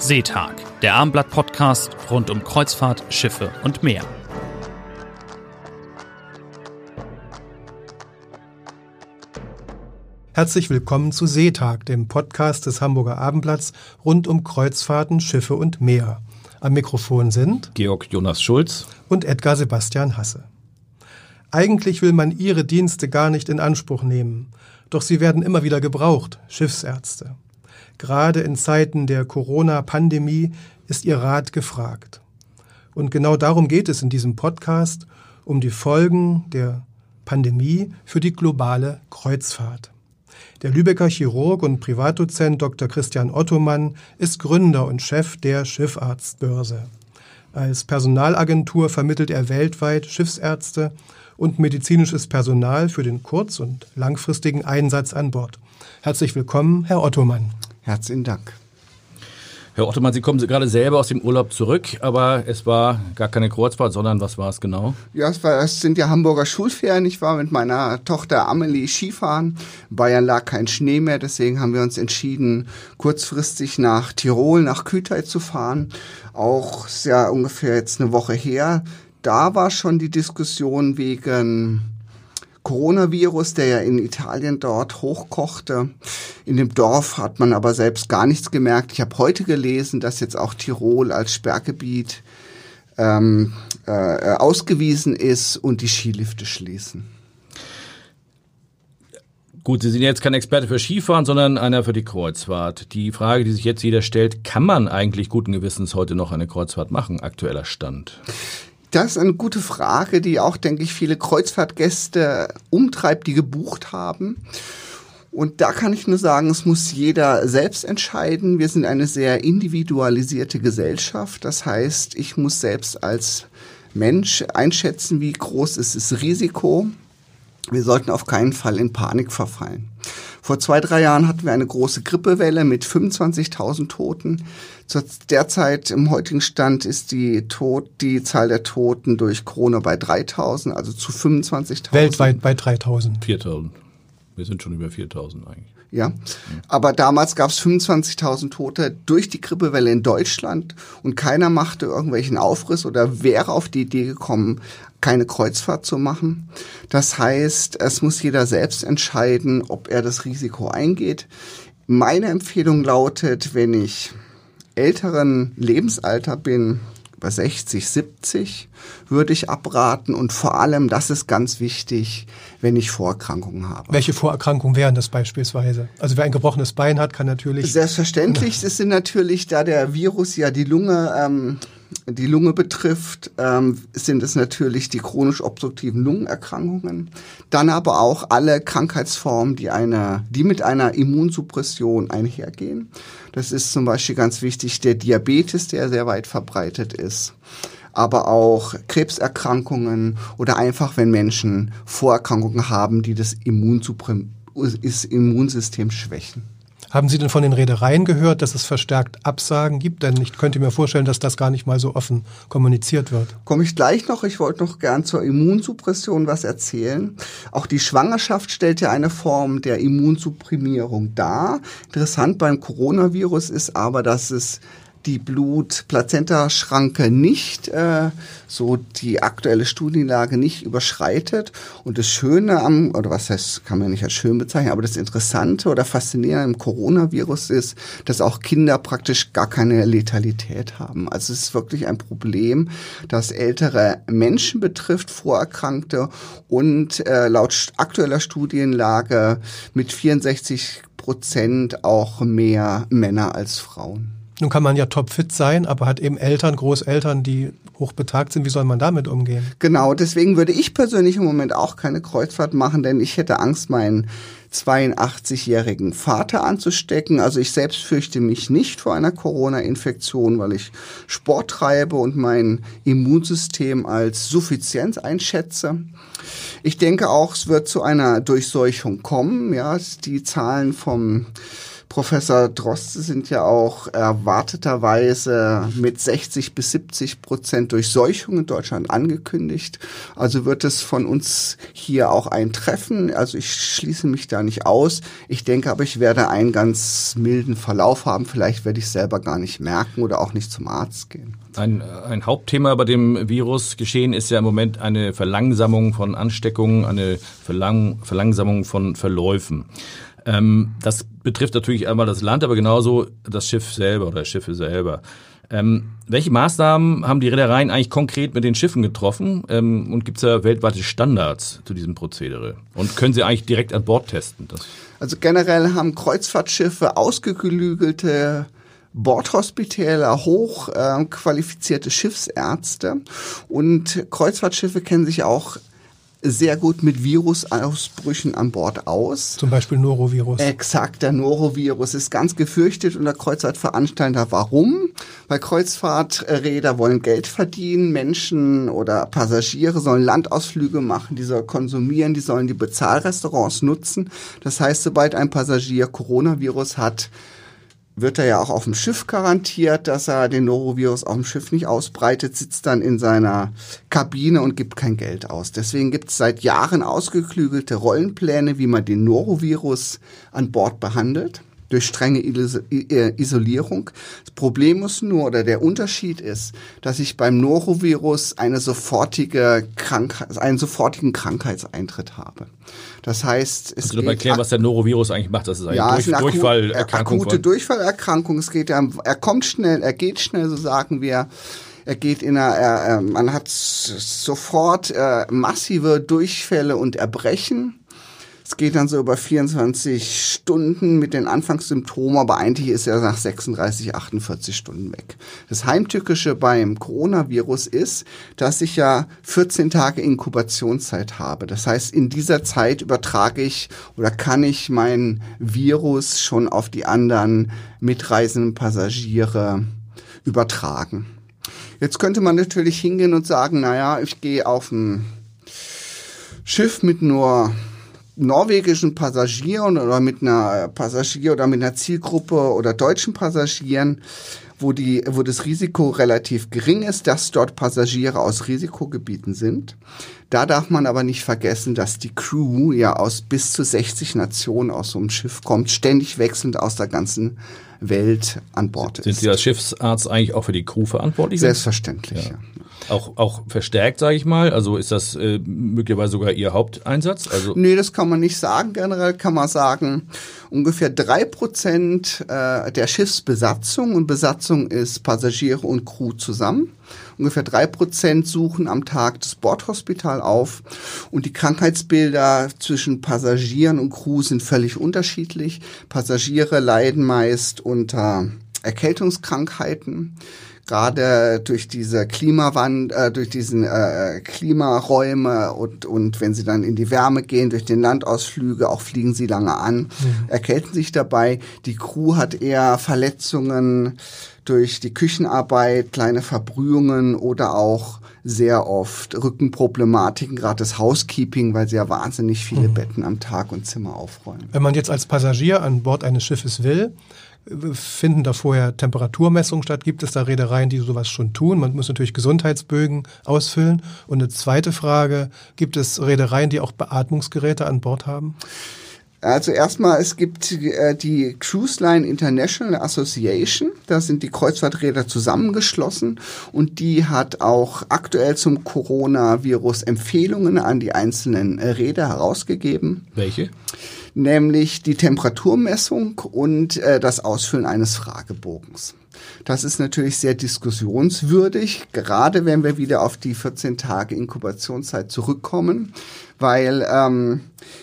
Seetag, der Armblatt-Podcast rund um Kreuzfahrt, Schiffe und Meer. Herzlich willkommen zu Seetag, dem Podcast des Hamburger Abendblatts rund um Kreuzfahrten, Schiffe und Meer. Am Mikrofon sind Georg Jonas Schulz und Edgar Sebastian Hasse. Eigentlich will man ihre Dienste gar nicht in Anspruch nehmen, doch sie werden immer wieder gebraucht, Schiffsärzte. Gerade in Zeiten der Corona-Pandemie ist Ihr Rat gefragt. Und genau darum geht es in diesem Podcast, um die Folgen der Pandemie für die globale Kreuzfahrt. Der Lübecker Chirurg und Privatdozent Dr. Christian Ottomann ist Gründer und Chef der Schiffarztbörse. Als Personalagentur vermittelt er weltweit Schiffsärzte und medizinisches Personal für den kurz- und langfristigen Einsatz an Bord. Herzlich willkommen, Herr Ottomann. Herzlichen Dank. Herr Ottomann, Sie kommen gerade selber aus dem Urlaub zurück, aber es war gar keine Kreuzfahrt, sondern was war es genau? Ja, es, war, es sind ja Hamburger Schulferien. Ich war mit meiner Tochter Amelie Skifahren. In Bayern lag kein Schnee mehr, deswegen haben wir uns entschieden, kurzfristig nach Tirol, nach Kütai zu fahren. Auch sehr ungefähr jetzt eine Woche her. Da war schon die Diskussion wegen Coronavirus, der ja in Italien dort hochkochte. In dem Dorf hat man aber selbst gar nichts gemerkt. Ich habe heute gelesen, dass jetzt auch Tirol als Sperrgebiet ähm, äh, ausgewiesen ist und die Skilifte schließen. Gut, Sie sind jetzt kein Experte für Skifahren, sondern einer für die Kreuzfahrt. Die Frage, die sich jetzt jeder stellt, kann man eigentlich guten Gewissens heute noch eine Kreuzfahrt machen, aktueller Stand? Das ist eine gute Frage, die auch, denke ich, viele Kreuzfahrtgäste umtreibt, die gebucht haben. Und da kann ich nur sagen, es muss jeder selbst entscheiden. Wir sind eine sehr individualisierte Gesellschaft. Das heißt, ich muss selbst als Mensch einschätzen, wie groß ist das Risiko. Wir sollten auf keinen Fall in Panik verfallen. Vor zwei, drei Jahren hatten wir eine große Grippewelle mit 25.000 Toten. Zur derzeit im heutigen Stand ist die, Tod, die Zahl der Toten durch Corona bei 3.000, also zu 25.000. Weltweit bei 3.000. 4.000. Wir sind schon über 4.000 eigentlich. Ja, aber damals gab es 25.000 Tote durch die Grippewelle in Deutschland und keiner machte irgendwelchen Aufriss oder wäre auf die Idee gekommen, keine Kreuzfahrt zu machen. Das heißt, es muss jeder selbst entscheiden, ob er das Risiko eingeht. Meine Empfehlung lautet, wenn ich älteren Lebensalter bin, über 60, 70, würde ich abraten und vor allem, das ist ganz wichtig, wenn ich Vorerkrankungen habe. Welche Vorerkrankungen wären das beispielsweise? Also wer ein gebrochenes Bein hat, kann natürlich. Selbstverständlich, es sind natürlich, da der Virus ja die Lunge ähm, die Lunge betrifft, ähm, sind es natürlich die chronisch obstruktiven Lungenerkrankungen. Dann aber auch alle Krankheitsformen, die, eine, die mit einer Immunsuppression einhergehen. Das ist zum Beispiel ganz wichtig der Diabetes, der sehr weit verbreitet ist aber auch Krebserkrankungen oder einfach, wenn Menschen Vorerkrankungen haben, die das Immunsystem schwächen. Haben Sie denn von den Reedereien gehört, dass es verstärkt Absagen gibt? Denn ich könnte mir vorstellen, dass das gar nicht mal so offen kommuniziert wird. Komme ich gleich noch. Ich wollte noch gern zur Immunsuppression was erzählen. Auch die Schwangerschaft stellt ja eine Form der Immunsupprimierung dar. Interessant beim Coronavirus ist aber, dass es die Blut-Plazenta-Schranke nicht, äh, so die aktuelle Studienlage nicht überschreitet. Und das Schöne am, oder was heißt, kann man nicht als schön bezeichnen, aber das Interessante oder Faszinierende im Coronavirus ist, dass auch Kinder praktisch gar keine Letalität haben. Also es ist wirklich ein Problem, das ältere Menschen betrifft, Vorerkrankte und äh, laut aktueller Studienlage mit 64 Prozent auch mehr Männer als Frauen. Nun kann man ja topfit sein, aber hat eben Eltern, Großeltern, die hochbetagt sind. Wie soll man damit umgehen? Genau, deswegen würde ich persönlich im Moment auch keine Kreuzfahrt machen, denn ich hätte Angst, meinen 82-jährigen Vater anzustecken. Also ich selbst fürchte mich nicht vor einer Corona-Infektion, weil ich Sport treibe und mein Immunsystem als suffizient einschätze. Ich denke auch, es wird zu einer Durchseuchung kommen. Ja, die Zahlen vom Professor Droste sind ja auch erwarteterweise mit 60 bis 70 Prozent Durchseuchung in Deutschland angekündigt. Also wird es von uns hier auch eintreffen. Also ich schließe mich da nicht aus. Ich denke aber, ich werde einen ganz milden Verlauf haben. Vielleicht werde ich selber gar nicht merken oder auch nicht zum Arzt gehen. Ein, ein Hauptthema bei dem Virusgeschehen ist ja im Moment eine Verlangsamung von Ansteckungen, eine Verlang Verlangsamung von Verläufen. Ähm, das betrifft natürlich einmal das Land, aber genauso das Schiff selber oder Schiffe selber. Ähm, welche Maßnahmen haben die Reedereien eigentlich konkret mit den Schiffen getroffen? Ähm, und gibt es da weltweite Standards zu diesem Prozedere? Und können sie eigentlich direkt an Bord testen? Das also generell haben Kreuzfahrtschiffe ausgeklügelte Bordhospitäler, hochqualifizierte äh, Schiffsärzte und Kreuzfahrtschiffe kennen sich auch sehr gut mit Virusausbrüchen an Bord aus. Zum Beispiel Norovirus. Exakt, der Norovirus ist ganz gefürchtet unter Kreuzfahrtveranstalter. Warum? Weil Kreuzfahrträder wollen Geld verdienen, Menschen oder Passagiere sollen Landausflüge machen, die sollen konsumieren, die sollen die Bezahlrestaurants nutzen. Das heißt, sobald ein Passagier Coronavirus hat, wird er ja auch auf dem Schiff garantiert, dass er den Norovirus auf dem Schiff nicht ausbreitet, sitzt dann in seiner Kabine und gibt kein Geld aus. Deswegen gibt es seit Jahren ausgeklügelte Rollenpläne, wie man den Norovirus an Bord behandelt durch strenge äh, Isolierung. Das Problem ist nur, oder der Unterschied ist, dass ich beim Norovirus eine sofortige Krankheit, einen sofortigen Krankheitseintritt habe. Das heißt, es Kannst du erklären, was der Norovirus eigentlich macht? Das ist eine ja, Durch, eine Durchfallerkrankung. Akute Durchfallerkrankung. Es geht, er, er kommt schnell, er geht schnell, so sagen wir. Er geht in einer, er, man hat sofort äh, massive Durchfälle und Erbrechen. Es geht dann so über 24 Stunden mit den Anfangssymptomen, aber eigentlich ist er nach 36, 48 Stunden weg. Das Heimtückische beim Coronavirus ist, dass ich ja 14 Tage Inkubationszeit habe. Das heißt, in dieser Zeit übertrage ich oder kann ich mein Virus schon auf die anderen mitreisenden Passagiere übertragen. Jetzt könnte man natürlich hingehen und sagen, naja, ich gehe auf ein Schiff mit nur norwegischen Passagieren oder mit einer Passagier oder mit einer Zielgruppe oder deutschen Passagieren, wo die, wo das Risiko relativ gering ist, dass dort Passagiere aus Risikogebieten sind. Da darf man aber nicht vergessen, dass die Crew ja aus bis zu 60 Nationen aus so einem Schiff kommt, ständig wechselnd aus der ganzen Welt an Bord ist. Sind Sie als Schiffsarzt eigentlich auch für die Crew verantwortlich? Selbstverständlich, ja. ja. Auch, auch verstärkt, sage ich mal? Also ist das äh, möglicherweise sogar Ihr Haupteinsatz? Also nee, das kann man nicht sagen. Generell kann man sagen, ungefähr drei Prozent äh, der Schiffsbesatzung und Besatzung ist Passagiere und Crew zusammen. Ungefähr drei Prozent suchen am Tag das Bordhospital auf und die Krankheitsbilder zwischen Passagieren und Crew sind völlig unterschiedlich. Passagiere leiden meist unter Erkältungskrankheiten gerade durch diese Klimawand, äh, durch diesen äh, Klimaräume und, und wenn sie dann in die Wärme gehen, durch den Landausflüge, auch fliegen sie lange an, mhm. erkälten sich dabei. Die Crew hat eher Verletzungen durch die Küchenarbeit, kleine Verbrühungen oder auch sehr oft Rückenproblematiken, gerade das Housekeeping, weil sie ja wahnsinnig viele mhm. Betten am Tag und Zimmer aufräumen. Wenn man jetzt als Passagier an Bord eines Schiffes will, finden da vorher Temperaturmessungen statt? Gibt es da Reedereien, die sowas schon tun? Man muss natürlich Gesundheitsbögen ausfüllen. Und eine zweite Frage, gibt es Reedereien, die auch Beatmungsgeräte an Bord haben? Also erstmal, es gibt äh, die Cruise Line International Association, da sind die Kreuzfahrträder zusammengeschlossen und die hat auch aktuell zum Coronavirus Empfehlungen an die einzelnen Räder herausgegeben. Welche? Nämlich die Temperaturmessung und äh, das Ausfüllen eines Fragebogens. Das ist natürlich sehr diskussionswürdig, gerade wenn wir wieder auf die 14 Tage Inkubationszeit zurückkommen, weil ähm,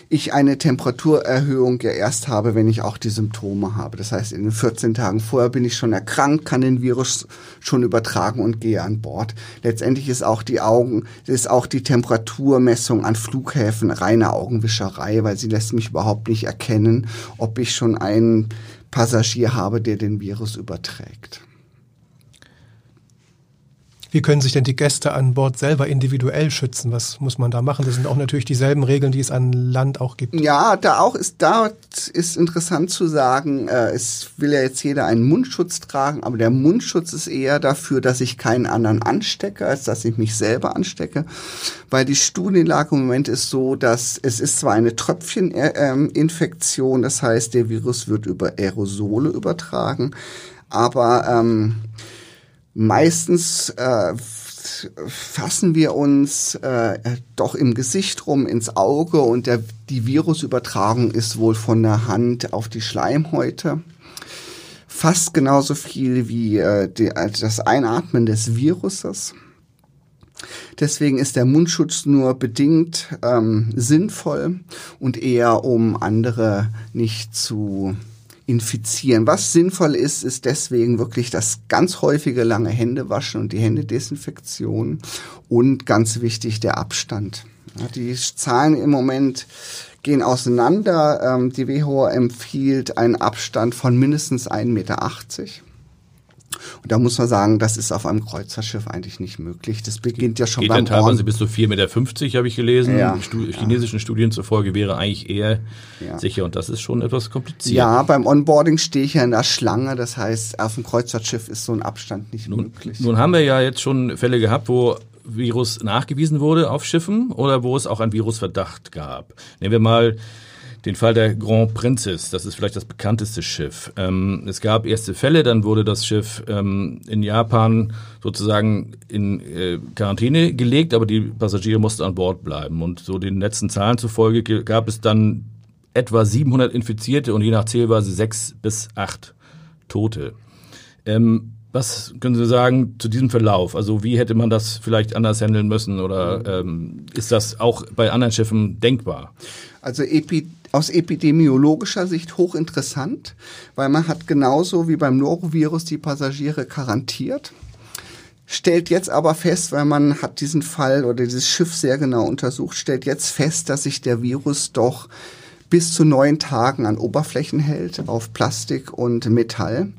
ich eine Temperaturerhöhung ja erst habe, wenn ich auch die Symptome habe. Das heißt, in den 14 Tagen vorher bin ich schon erkrankt, kann den Virus schon übertragen und gehe an Bord. Letztendlich ist auch die Augen, ist auch die Temperaturmessung an Flughäfen reine Augenwischerei, weil sie lässt mich überhaupt nicht erkennen, ob ich schon einen Passagier habe, der den Virus überträgt. Wie können sich denn die Gäste an Bord selber individuell schützen? Was muss man da machen? Das sind auch natürlich dieselben Regeln, die es an Land auch gibt. Ja, da auch ist, da ist interessant zu sagen, äh, es will ja jetzt jeder einen Mundschutz tragen, aber der Mundschutz ist eher dafür, dass ich keinen anderen anstecke, als dass ich mich selber anstecke. Weil die Studienlage im Moment ist so, dass es ist zwar eine Tröpfcheninfektion, das heißt, der Virus wird über Aerosole übertragen, aber ähm, meistens äh, fassen wir uns äh, doch im Gesicht rum, ins Auge und der, die Virusübertragung ist wohl von der Hand auf die Schleimhäute. Fast genauso viel wie äh, die, das Einatmen des Viruses. Deswegen ist der Mundschutz nur bedingt ähm, sinnvoll und eher um andere nicht zu infizieren. Was sinnvoll ist, ist deswegen wirklich das ganz häufige lange Händewaschen und die Händedesinfektion und ganz wichtig der Abstand. Die Zahlen im Moment gehen auseinander. Ähm, die WHO empfiehlt einen Abstand von mindestens 1,80 Meter. Und da muss man sagen, das ist auf einem Kreuzerschiff eigentlich nicht möglich. Das beginnt ja schon Geht beim ja teilweise Orn bis zu 4,50 Meter, habe ich gelesen. Ja, Stu ja. Chinesischen Studien zufolge wäre eigentlich eher Ja. sicher und das ist schon etwas kompliziert. Ja, beim Onboarding stehe ich ja in der Schlange. Das heißt, auf dem Kreuzfahrtschiff ist so ein Abstand nicht Nun, möglich. nun haben wir ja jetzt schon Fälle gehabt, wo Virus nachgewiesen wurde auf Schiffen oder wo es auch einen Virusverdacht gab. Nehmen wir mal den Fall der Grand Princess, das ist vielleicht das bekannteste Schiff. Ähm, es gab erste Fälle, dann wurde das Schiff ähm, in Japan sozusagen in äh, Quarantäne gelegt, aber die Passagiere mussten an Bord bleiben. Und so den letzten Zahlen zufolge ge- gab es dann etwa 700 Infizierte und je nach Zählweise sechs bis acht Tote. Ähm, was können Sie sagen zu diesem Verlauf? Also wie hätte man das vielleicht anders handeln müssen oder ähm, ist das auch bei anderen Schiffen denkbar? Also epi aus epidemiologischer Sicht hochinteressant, weil man hat genauso wie beim Norovirus die Passagiere garantiert. Stellt jetzt aber fest, weil man hat diesen Fall oder dieses Schiff sehr genau untersucht, stellt jetzt fest, dass sich der Virus doch bis zu neun Tagen an Oberflächen hält, auf Plastik und Metall.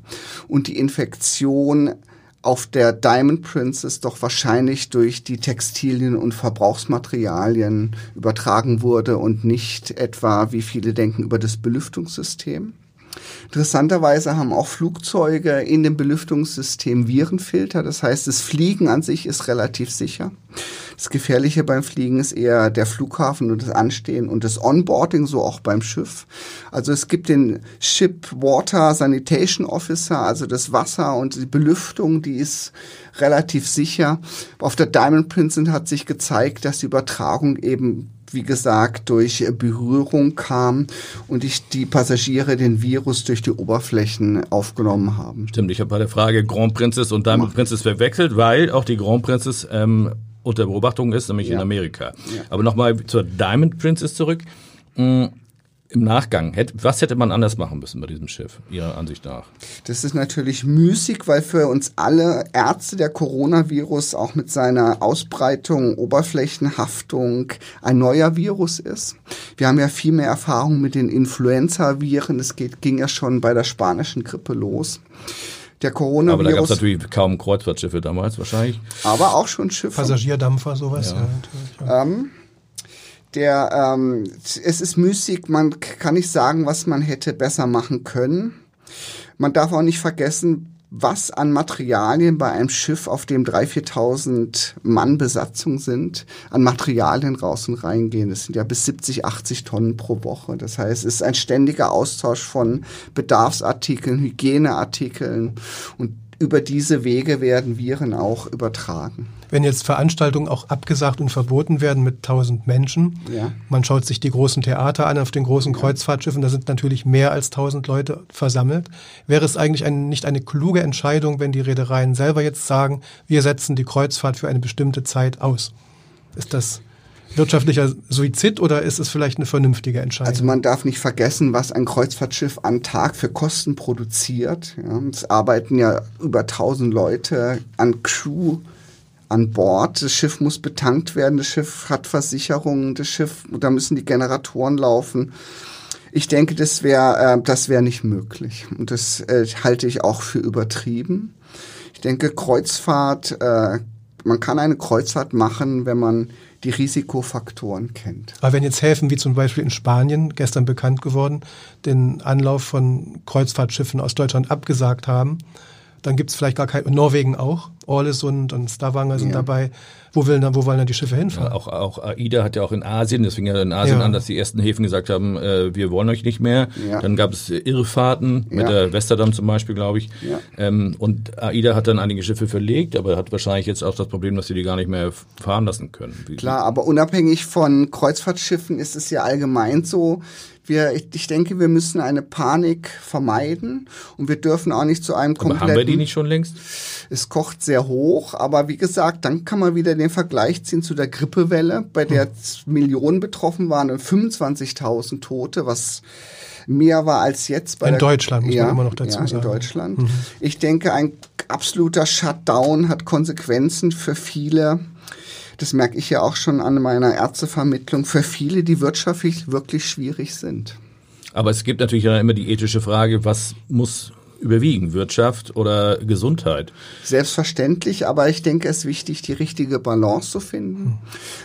Und die Infektion auf der Diamond Princess doch wahrscheinlich durch die Textilien und Verbrauchsmaterialien übertragen wurde und nicht etwa, wie viele denken, über das Belüftungssystem. Interessanterweise haben auch Flugzeuge in dem Belüftungssystem Virenfilter. Das heißt, das Fliegen an sich ist relativ sicher. Das Gefährliche beim Fliegen ist eher der Flughafen und das Anstehen und das Onboarding, so auch beim Schiff. Also es gibt den Ship Water Sanitation Officer, also das Wasser und die Belüftung, die ist relativ sicher. Auf der Diamond Princess hat sich gezeigt, dass die Übertragung eben wie gesagt, durch Berührung kam und ich, die Passagiere den Virus durch die Oberflächen aufgenommen haben. Stimmt, ich habe bei der Frage Grand Princess und Diamond Princess verwechselt, weil auch die Grand Princess ähm, unter Beobachtung ist, nämlich in Ja. Amerika. Aber nochmal zur Diamond Princess zurück. Im Nachgang, hätte, was hätte man anders machen müssen bei diesem Schiff, Ihrer Ansicht nach? Das ist natürlich müßig, weil für uns alle Ärzte der Coronavirus auch mit seiner Ausbreitung, Oberflächenhaftung ein neuer Virus ist. Wir haben ja viel mehr Erfahrung mit den Influenza-Viren. Es ging ja schon bei der spanischen Grippe los. Der Aber da gab es Coronavirus, natürlich kaum Kreuzfahrtschiffe damals wahrscheinlich. aber auch schon Schiffe. Passagierdampfer, sowas. Ja. natürlich, ja. Ähm, der, ähm, es ist müßig, man kann nicht sagen, was man hätte besser machen können. Man darf auch nicht vergessen, was an Materialien bei einem Schiff, auf dem 3.000, 4.000 Mann Besatzung sind, an Materialien raus und reingehen. Das sind ja bis 70, 80 Tonnen pro Woche. Das heißt, es ist ein ständiger Austausch von Bedarfsartikeln, Hygieneartikeln und über diese Wege werden Viren auch übertragen. Wenn jetzt Veranstaltungen auch abgesagt und verboten werden mit tausend Menschen, Ja. man schaut sich die großen Theater an auf den großen Kreuzfahrtschiffen, da sind natürlich mehr als tausend Leute versammelt. Wäre es eigentlich ein, nicht eine kluge Entscheidung, wenn die Reedereien selber jetzt sagen, wir setzen die Kreuzfahrt für eine bestimmte Zeit aus? Ist das wirtschaftlicher Suizid oder ist es vielleicht eine vernünftige Entscheidung? Also man darf nicht vergessen, was ein Kreuzfahrtschiff am Tag für Kosten produziert. Ja, es arbeiten ja über 1000 Leute an Crew an Bord. Das Schiff muss betankt werden, das Schiff hat Versicherungen, das Schiff, da müssen die Generatoren laufen. Ich denke, das wäre äh, das wäre nicht möglich und das äh, halte ich auch für übertrieben. Ich denke, Kreuzfahrt äh, man kann eine Kreuzfahrt machen, wenn man die Risikofaktoren kennt. Aber wenn jetzt Häfen wie zum Beispiel in Spanien, gestern bekannt geworden, den Anlauf von Kreuzfahrtschiffen aus Deutschland abgesagt haben, dann gibt es vielleicht gar kein, Norwegen auch, Orlesund und Stavanger sind ja. dabei. Wo, will, wo wollen dann die Schiffe hinfahren? Ja, auch, auch AIDA hat ja auch in Asien, das fing ja in Asien ja. an, dass die ersten Häfen gesagt haben, äh, wir wollen euch nicht mehr. Ja. Dann gab es Irrfahrten mit der Westerdam zum Beispiel, glaube ich. Ähm, und AIDA hat dann einige Schiffe verlegt, aber hat wahrscheinlich jetzt auch das Problem, dass sie die gar nicht mehr fahren lassen können. Wie Klar, aber unabhängig von Kreuzfahrtschiffen ist es ja allgemein so, wir, ich denke, wir müssen eine Panik vermeiden und wir dürfen auch nicht zu einem kompletten. Aber haben wir die nicht schon längst? Es kocht sehr hoch, aber wie gesagt, dann kann man wieder den Vergleich ziehen zu der Grippewelle, bei der hm. Millionen betroffen waren und 25.000 Tote, was mehr war als jetzt bei in Deutschland muss ja, man immer noch dazu ja, sagen. In Deutschland. Mhm. Ich denke, ein absoluter Shutdown hat Konsequenzen für viele das merke ich ja auch schon an meiner Ärztevermittlung, für viele, die wirtschaftlich wirklich schwierig sind. Aber es gibt natürlich immer die ethische Frage, was muss überwiegen, Wirtschaft oder Gesundheit? Selbstverständlich, aber ich denke, es ist wichtig, die richtige Balance zu finden.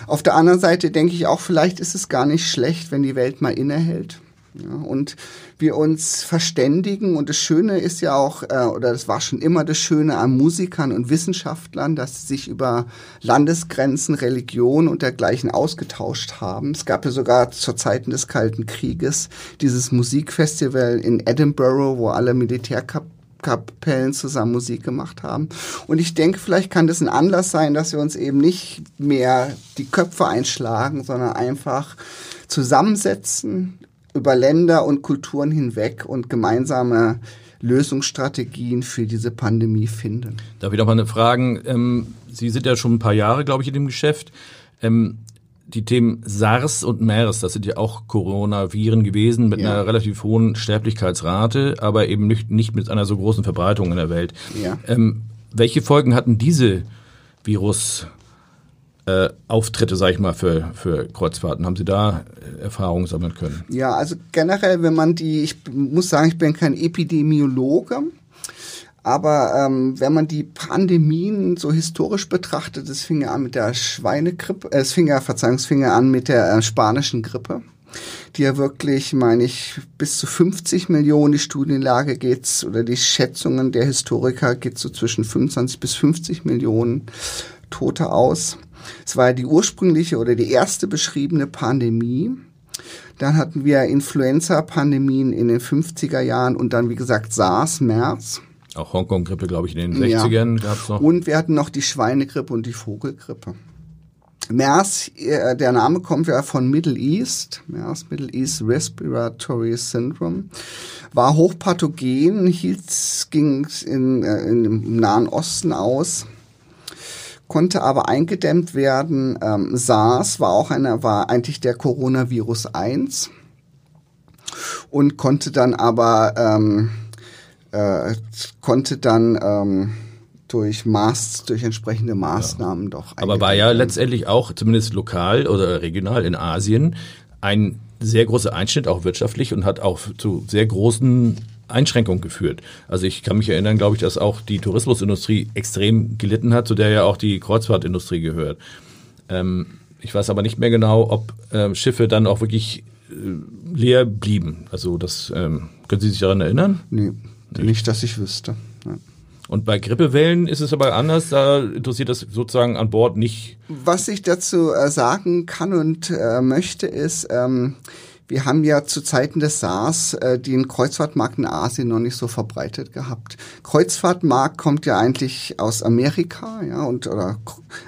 Auf der anderen Seite denke ich auch, vielleicht ist es gar nicht schlecht, wenn die Welt mal innehält. Ja, und wir uns verständigen. Und das Schöne ist ja auch, äh, oder das war schon immer das Schöne an Musikern und Wissenschaftlern, dass sie sich über Landesgrenzen, Religion und dergleichen ausgetauscht haben. Es gab ja sogar zu Zeiten des Kalten Krieges dieses Musikfestival in Edinburgh, wo alle Militärkapellen zusammen Musik gemacht haben. Und ich denke, vielleicht kann das ein Anlass sein, dass wir uns eben nicht mehr die Köpfe einschlagen, sondern einfach zusammensetzen, über Länder und Kulturen hinweg und gemeinsame Lösungsstrategien für diese Pandemie finden. Darf ich noch mal eine Frage? Ähm, Sie sind ja schon ein paar Jahre, glaube ich, in dem Geschäft. Ähm, die Themen SARS und MERS, das sind ja auch Coronaviren gewesen mit ja. einer relativ hohen Sterblichkeitsrate, aber eben nicht, nicht mit einer so großen Verbreitung in der Welt. Ja. Ähm, welche Folgen hatten diese Virus äh, Auftritte, sag ich mal, für, für Kreuzfahrten? Haben Sie da äh, Erfahrungen sammeln können? Ja, also generell, wenn man die, ich muss sagen, ich bin kein Epidemiologe, aber ähm, wenn man die Pandemien so historisch betrachtet, es fing ja an mit der Schweinegrippe, äh, es fing ja, Verzeihung, es fing ja an mit der äh, spanischen Grippe, die ja wirklich, meine ich, bis zu 50 Millionen, die Studienlage geht's, oder die Schätzungen der Historiker geht so zwischen 25 bis 50 Millionen Tote aus. Es war die ursprüngliche oder die erste beschriebene Pandemie. Dann hatten wir Influenza-Pandemien in den 50er Jahren und dann, wie gesagt, SARS, MERS. Auch Hongkong-Grippe, glaube ich, in den 60ern ja. gab es noch. Und wir hatten noch die Schweinegrippe und die Vogelgrippe. MERS, äh, der Name kommt ja von Middle East, MERS, Middle East Respiratory Syndrome, war hochpathogen, hielt, ging in, äh, in, im Nahen Osten aus konnte aber eingedämmt werden. Ähm, SARS war auch einer, war eigentlich der Coronavirus 1 und konnte dann aber ähm, äh, konnte dann ähm, durch Maß, durch entsprechende Maßnahmen ja. doch. Aber war ja letztendlich auch zumindest lokal oder regional in Asien ein sehr großer Einschnitt, auch wirtschaftlich und hat auch zu sehr großen Einschränkungen geführt. Also ich kann mich erinnern, glaube ich, dass auch die Tourismusindustrie extrem gelitten hat, zu der ja auch die Kreuzfahrtindustrie gehört. Ähm, ich weiß aber nicht mehr genau, ob ähm, Schiffe dann auch wirklich äh, leer blieben. Also das ähm, können Sie sich daran erinnern? Nee, nicht, dass ich wüsste. Ja. Und bei Grippewellen ist es aber anders, da interessiert das sozusagen an Bord nicht. Was ich dazu äh, sagen kann und äh, möchte, ist, ähm, wir haben ja zu Zeiten des SARS äh, den Kreuzfahrtmarkt in Asien noch nicht so verbreitet gehabt. Kreuzfahrtmarkt kommt ja eigentlich aus Amerika, ja, und oder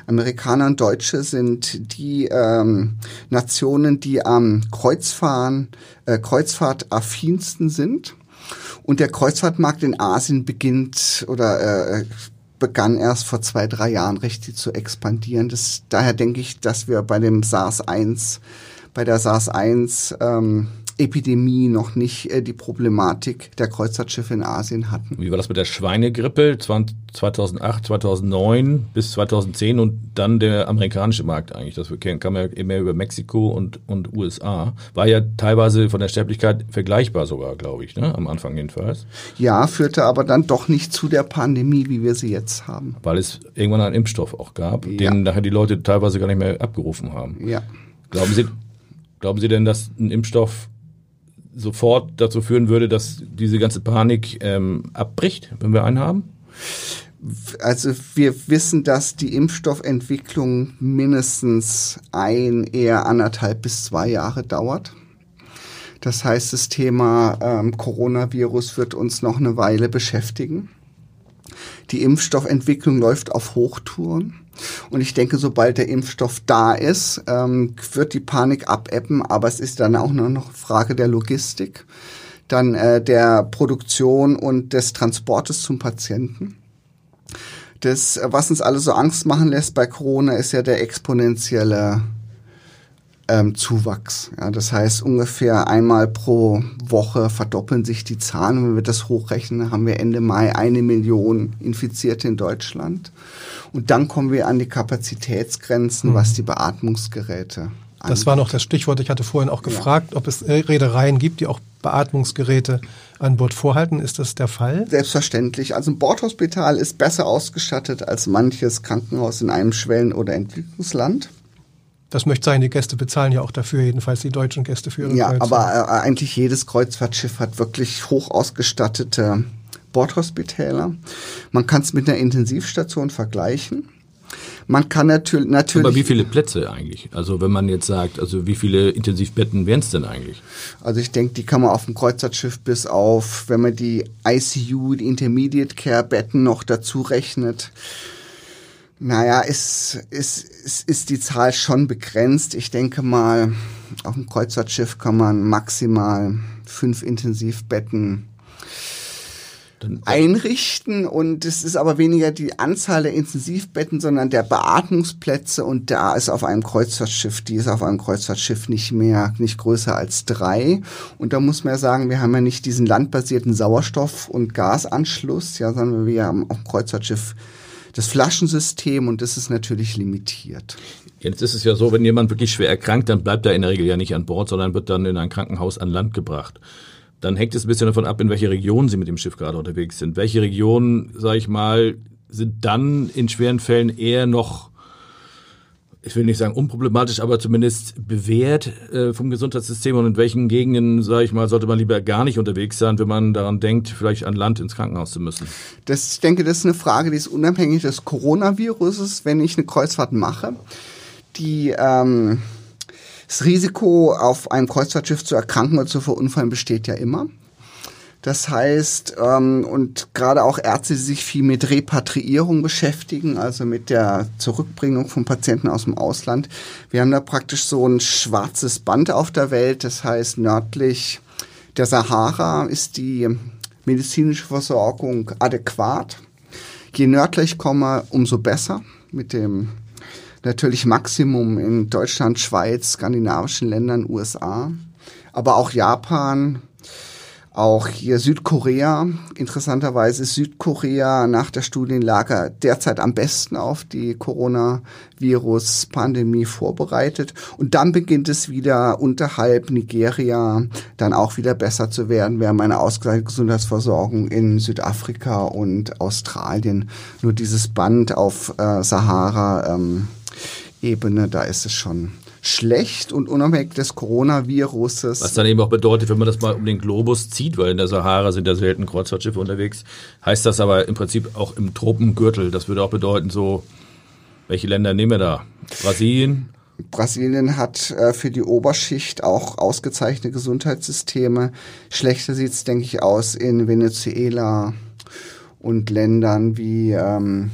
Amerikaner und Deutsche sind die ähm, Nationen, die am Kreuzfahren, äh, Kreuzfahrtaffinsten sind. Und der Kreuzfahrtmarkt in Asien beginnt oder äh, begann erst vor zwei, drei Jahren richtig zu expandieren. Das, daher denke ich, dass wir bei dem SARS 1 bei der SARS-1 ähm, Epidemie noch nicht äh, die Problematik der Kreuzfahrtschiffe in Asien hatten. Wie war das mit der Schweinegrippe 2008, 2009 bis 2010 und dann der amerikanische Markt eigentlich? Das kam ja immer über Mexiko und, und USA. War ja teilweise von der Sterblichkeit vergleichbar sogar, glaube ich, ne? am Anfang jedenfalls. Ja, führte aber dann doch nicht zu der Pandemie, wie wir sie jetzt haben. Weil es irgendwann einen Impfstoff auch gab, ja. den nachher die Leute teilweise gar nicht mehr abgerufen haben. Ja. Glauben Sie, glauben Sie denn, dass ein Impfstoff sofort dazu führen würde, dass diese ganze Panik ähm, abbricht, wenn wir einen haben? Also wir wissen, dass die Impfstoffentwicklung mindestens ein, eher anderthalb bis zwei Jahre dauert. Das heißt, das Thema ähm, Coronavirus wird uns noch eine Weile beschäftigen. Die Impfstoffentwicklung läuft auf Hochtouren. Und ich denke, sobald der Impfstoff da ist, ähm, wird die Panik abebben. Aber es ist dann auch nur noch Frage der Logistik, dann äh, der Produktion und des Transportes zum Patienten. Das, was uns alle so Angst machen lässt bei Corona, ist ja der exponentielle ähm, Zuwachs. Ja, das heißt, ungefähr einmal pro Woche verdoppeln sich die Zahlen. Wenn wir das hochrechnen, haben wir Ende Mai eine Million Infizierte in Deutschland. Und dann kommen wir an die Kapazitätsgrenzen, mhm. was die Beatmungsgeräte das war noch das Stichwort. Ich hatte vorhin auch gefragt, ja. ob es Reedereien gibt, die auch Beatmungsgeräte an Bord vorhalten. Ist das der Fall? Selbstverständlich. Also ein Bordhospital ist besser ausgestattet als manches Krankenhaus in einem Schwellen- oder Entwicklungsland. Das möchte sein, die Gäste bezahlen ja auch dafür, jedenfalls die deutschen Gäste für ihre Ja, Kreuzfahrt. aber äh, eigentlich jedes Kreuzfahrtschiff hat wirklich hoch ausgestattete Bordhospitäler. Man kann es mit einer Intensivstation vergleichen. Man kann natürlich, natürlich. Aber wie viele Plätze eigentlich? Also wenn man jetzt sagt, also wie viele Intensivbetten wären es denn eigentlich? Also ich denke, die kann man auf dem Kreuzfahrtschiff bis auf, wenn man die ICU, die Intermediate Care Betten noch dazu rechnet, naja, ist, ist, ist, ist die Zahl schon begrenzt. Ich denke mal, auf dem Kreuzfahrtschiff kann man maximal fünf Intensivbetten einrichten. Und es ist aber weniger die Anzahl der Intensivbetten, sondern der Beatmungsplätze. Und da ist auf einem Kreuzfahrtschiff, die ist auf einem Kreuzfahrtschiff nicht mehr, nicht größer als drei. Und da muss man ja sagen, wir haben ja nicht diesen landbasierten Sauerstoff- und Gasanschluss, ja, sondern wir haben auf dem Kreuzfahrtschiff das Flaschensystem und das ist natürlich limitiert. Jetzt ist es ja so, wenn jemand wirklich schwer erkrankt, dann bleibt er in der Regel ja nicht an Bord, sondern wird dann in ein Krankenhaus an Land gebracht. Dann hängt es ein bisschen davon ab, in welche Region Sie mit dem Schiff gerade unterwegs sind. Welche Regionen, sage ich mal, sind dann in schweren Fällen eher noch ich will nicht sagen unproblematisch, aber zumindest bewährt äh, vom Gesundheitssystem und in welchen Gegenden, sage ich mal, sollte man lieber gar nicht unterwegs sein, wenn man daran denkt, vielleicht an Land ins Krankenhaus zu müssen? Das, ich denke, das ist eine Frage, die ist unabhängig des Coronaviruses, wenn ich eine Kreuzfahrt mache. Die ähm, das Risiko, auf einem Kreuzfahrtschiff zu erkranken oder zu verunfallen, besteht ja immer. Das heißt, ähm, und gerade auch Ärzte, die sich viel mit Repatriierung beschäftigen, also mit der Zurückbringung von Patienten aus dem Ausland. Wir haben da praktisch so ein schwarzes Band auf der Welt. Das heißt, nördlich der Sahara ist die medizinische Versorgung adäquat. Je nördlich ich komme, umso besser. Mit dem natürlich Maximum in Deutschland, Schweiz, skandinavischen Ländern, USA, aber auch Japan, auch hier Südkorea. Interessanterweise ist Südkorea nach der Studienlage derzeit am besten auf die Coronavirus-Pandemie vorbereitet. Und dann beginnt es wieder unterhalb Nigeria dann auch wieder besser zu werden. Wir haben eine ausgezeichnete Gesundheitsversorgung in Südafrika und Australien. Nur dieses Band auf äh, Sahara ähm, Ebene, da ist es schon schlecht und unabhängig des Coronaviruses. Was dann eben auch bedeutet, wenn man das mal um den Globus zieht, weil in der Sahara sind ja selten Kreuzfahrtschiffe unterwegs, heißt das aber im Prinzip auch im Tropengürtel. Das würde auch bedeuten, so, welche Länder nehmen wir da? Brasilien? Brasilien hat äh, für die Oberschicht auch ausgezeichnete Gesundheitssysteme. Schlechter sieht es, denke ich, aus in Venezuela und Ländern wie ähm,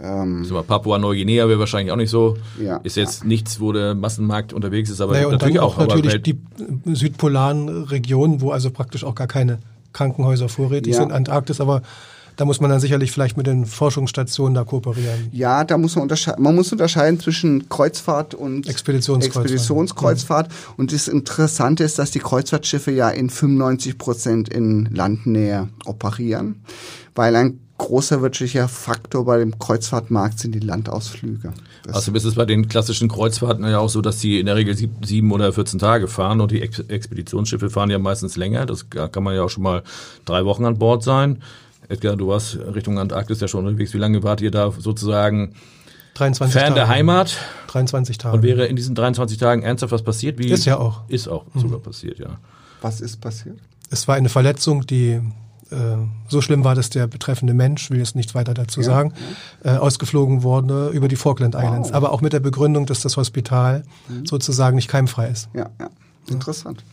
ähm, so, Papua-Neuguinea wäre wahrscheinlich auch nicht so. Ja, ist jetzt ja. nichts, wo der Massenmarkt unterwegs ist, aber naja, natürlich auch, auch natürlich die südpolaren Regionen, wo also praktisch auch gar keine Krankenhäuser vorrätig ja. sind. Antarktis, aber Da muss man dann sicherlich vielleicht mit den Forschungsstationen da kooperieren. Ja, da muss man unterscheiden. Man muss unterscheiden zwischen Kreuzfahrt und Expeditionskreuzfahrt. Expeditionskreuzfahrt. Und das Interessante ist, dass die Kreuzfahrtschiffe ja in 95 Prozent in Landnähe operieren, weil ein großer wirtschaftlicher Faktor bei dem Kreuzfahrtmarkt sind die Landausflüge. Das also ist es bei den klassischen Kreuzfahrten ja auch so, dass die in der Regel sieben oder 14 Tage fahren und die Ex Expeditionsschiffe fahren ja meistens länger. Das kann man ja auch schon mal drei Wochen an Bord sein. Edgar, du warst Richtung Antarktis ja schon unterwegs. Wie lange wart ihr da sozusagen 23 fern Tage. der Heimat? 23 Tage. Und wäre in diesen 23 Tagen ernsthaft was passiert? Wie ist ja auch. Ist auch mhm. sogar passiert, ja. Was ist passiert? Es war eine Verletzung, die so schlimm war, dass der betreffende Mensch, will jetzt nichts weiter dazu ja, sagen, ja. Äh, ausgeflogen wurde über die Falkland Islands. Wow. Aber auch mit der Begründung, dass das Hospital mhm. sozusagen nicht keimfrei ist. Ja, ja. Interessant.